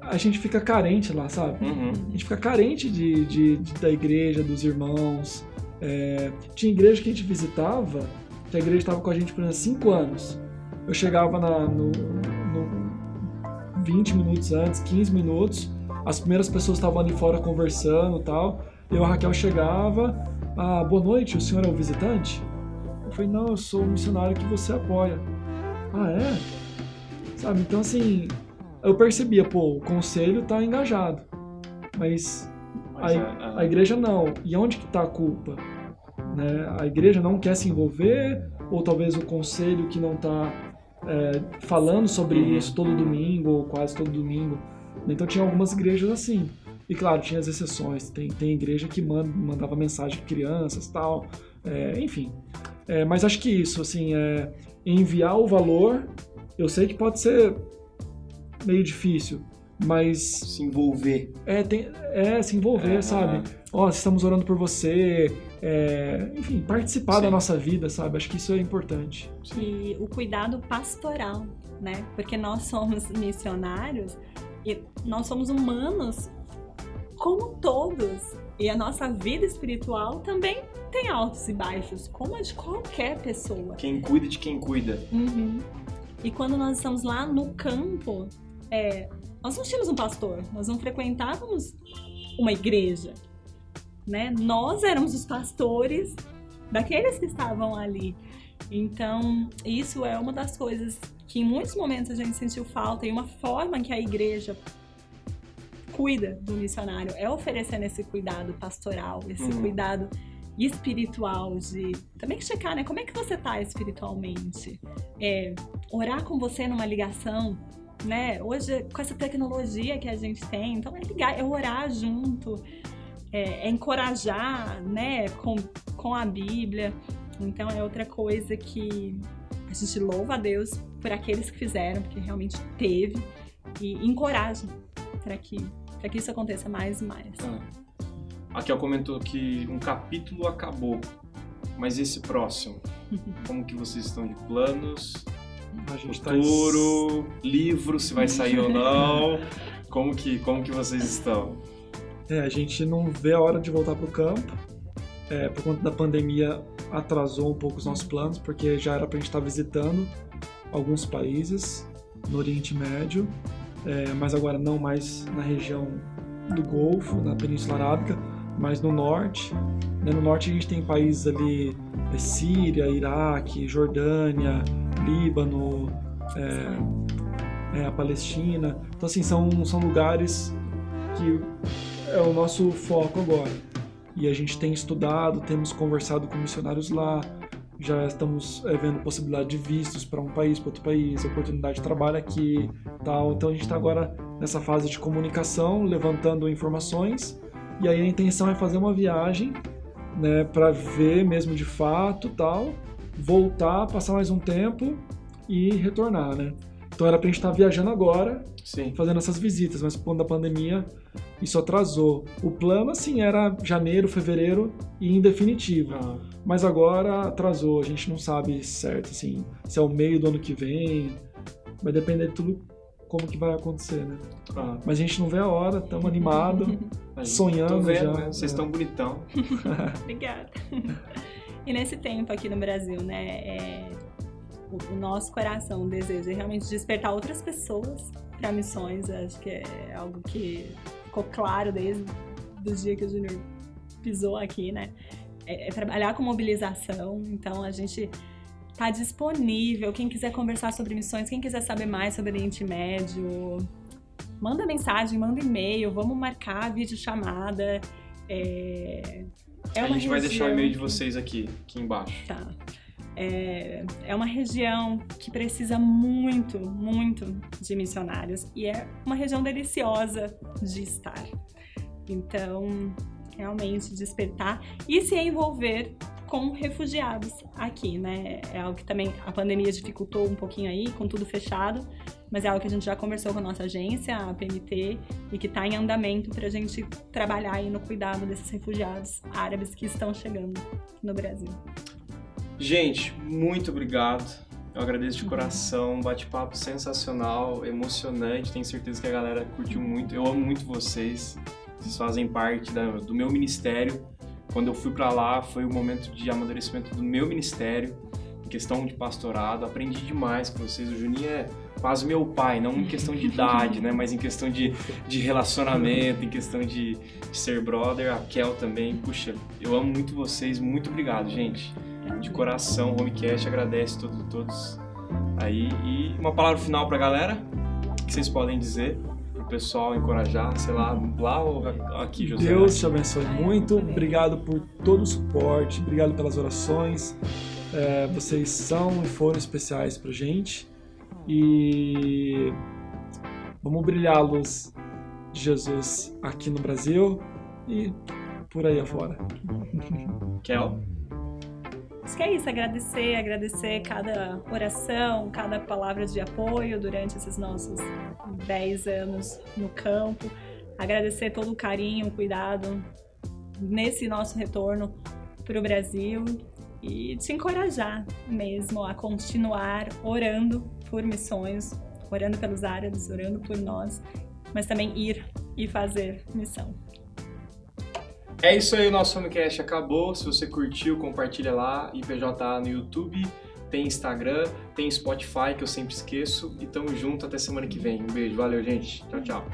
a gente fica carente lá, sabe? Uhum. A gente fica carente de, de- de- da igreja, dos irmãos. É, tinha igreja que a gente visitava, que a igreja estava com a gente por exemplo, 5 anos. Eu chegava na, no, no 20 minutos antes, 15 minutos, as primeiras pessoas estavam ali fora conversando tal. Eu, a Raquel chegava, ah, boa noite, o senhor é o visitante? Eu falei, não, eu sou o missionário que você apoia. Ah, é? Sabe, então assim, eu percebia, pô, o conselho tá engajado, mas Mas a, é- a igreja não. E onde que tá a culpa? Né? A igreja não quer se envolver, ou talvez o conselho que não tá é, falando sobre Uhum. isso todo domingo, ou quase todo domingo. Então tinha algumas igrejas assim. E claro, tinha as exceções. Tem, tem igreja que manda, mandava mensagem para crianças tal. É, enfim. É, mas acho que isso, assim, é enviar o valor, eu sei que pode ser meio difícil, mas se envolver. é, tem, é se envolver, É, sabe? Ó, estamos orando por você. é, enfim, participar Sim. da nossa vida, sabe? Acho que isso é importante. E o cuidado pastoral, né? Porque nós somos missionários e nós somos humanos como todos. E a nossa vida espiritual também tem altos e baixos, como a de qualquer pessoa. Quem cuida de quem cuida. Uhum. E quando nós estamos lá no campo, é, nós não tínhamos um pastor, nós não frequentávamos uma igreja, né? Nós éramos os pastores daqueles que estavam ali. Então, isso é uma das coisas que em muitos momentos a gente sentiu falta e uma forma que a igreja cuida do missionário é oferecendo esse cuidado pastoral, esse Uhum. cuidado espiritual de também checar, né? Como é que você tá espiritualmente? É, orar com você numa ligação, né? Hoje com essa tecnologia que a gente tem, então é ligar, é orar junto, é, é encorajar, né? Com, com a Bíblia. Então é outra coisa que a gente louva a Deus por aqueles que fizeram, porque realmente teve e encoraja para que para que isso aconteça mais e mais. A Kel comentou que um capítulo acabou. Mas esse próximo? Como que vocês estão de planos? A gente tá Futuro, livro, se vai sair ou não? Como que, como que vocês estão? É, a gente não vê a hora de voltar pro campo. É, por conta da pandemia, atrasou um pouco os nossos planos, porque já era pra gente estar visitando alguns países no Oriente Médio, é, mas agora não mais na região do Golfo, na Península Arábica, mas no norte. né? No norte a gente tem países ali, é, Síria, Iraque, Jordânia, Líbano, é, é, a Palestina. Então, assim, são, são lugares que é o nosso foco agora. E a gente tem estudado, temos conversado com missionários lá, já estamos é, vendo possibilidade de vistos para um país, para outro país, oportunidade de trabalho aqui, tal. Então a gente está agora nessa fase de comunicação, levantando informações. E aí a intenção é fazer uma viagem, né, para ver mesmo de fato, tal, voltar, passar mais um tempo e retornar, né? Então era pra gente estar viajando agora, Sim. fazendo essas visitas, mas por conta da pandemia isso atrasou. O plano, assim, era janeiro, fevereiro e em definitivo. Ah, Mas agora atrasou, a gente não sabe certo, assim, se é o meio do ano que vem. Vai depender de tudo como que vai acontecer, né? ah, Mas a gente não vê a hora, estamos animados. Sonhando vendo, já, né? Vocês é. estão bonitão. Obrigada. E nesse tempo aqui no Brasil, né, é, o, o nosso coração deseja realmente despertar outras pessoas para missões. Acho que é algo que ficou claro desde o dia que o Júnior pisou aqui, né? É, é trabalhar com mobilização. Então a gente tá disponível. Quem quiser conversar sobre missões, quem quiser saber mais sobre Oriente Médio, manda mensagem, manda e-mail, vamos marcar vídeo chamada. É, é a uma gente vai deixar o e-mail de vocês aqui, aqui embaixo. Tá. É, é uma região que precisa muito, muito de missionários e é uma região deliciosa de estar. Então, realmente despertar e se envolver com refugiados aqui, né? É algo que também a pandemia dificultou um pouquinho aí, com tudo fechado, mas é algo que a gente já conversou com a nossa agência, a PMT, e que está em andamento para a gente trabalhar aí no cuidado desses refugiados árabes que estão chegando no Brasil. Gente, muito obrigado Eu agradeço de coração, um bate-papo sensacional, emocionante. Tenho certeza que a galera curtiu muito. Eu amo muito vocês. Vocês fazem parte da, do meu ministério. Quando eu fui para lá, foi o momento de amadurecimento do meu ministério, em questão de pastorado. Aprendi demais com vocês. O Juninho é quase meu pai, não em questão de idade, né? Mas em questão de, de relacionamento, em questão de, de ser brother. A Kel também. Puxa, eu amo muito vocês. Muito obrigado, gente de coração, o Homecast agradece todo, todos aí. E uma palavra final pra galera, que vocês podem dizer pessoal encorajar, sei lá, lá ou aqui, José? Deus te abençoe muito, obrigado por todo o suporte, obrigado pelas orações. É, vocês são e foram especiais pra gente. E vamos brilhar a luz de Jesus aqui no Brasil e por aí afora. Kel? Acho que é isso, agradecer, agradecer cada oração, cada palavra de apoio durante esses nossos 10 anos no campo. Agradecer todo o carinho, o cuidado nesse nosso retorno para o Brasil e te encorajar mesmo a continuar orando por missões, orando pelos árabes, orando por nós, mas também ir e fazer missão. É isso aí, o nosso Homecast acabou. Se você curtiu, compartilha lá. IPJ no YouTube, tem Instagram, tem Spotify, que eu sempre esqueço. E tamo junto até semana que vem. Um beijo, valeu, gente. Tchau, tchau.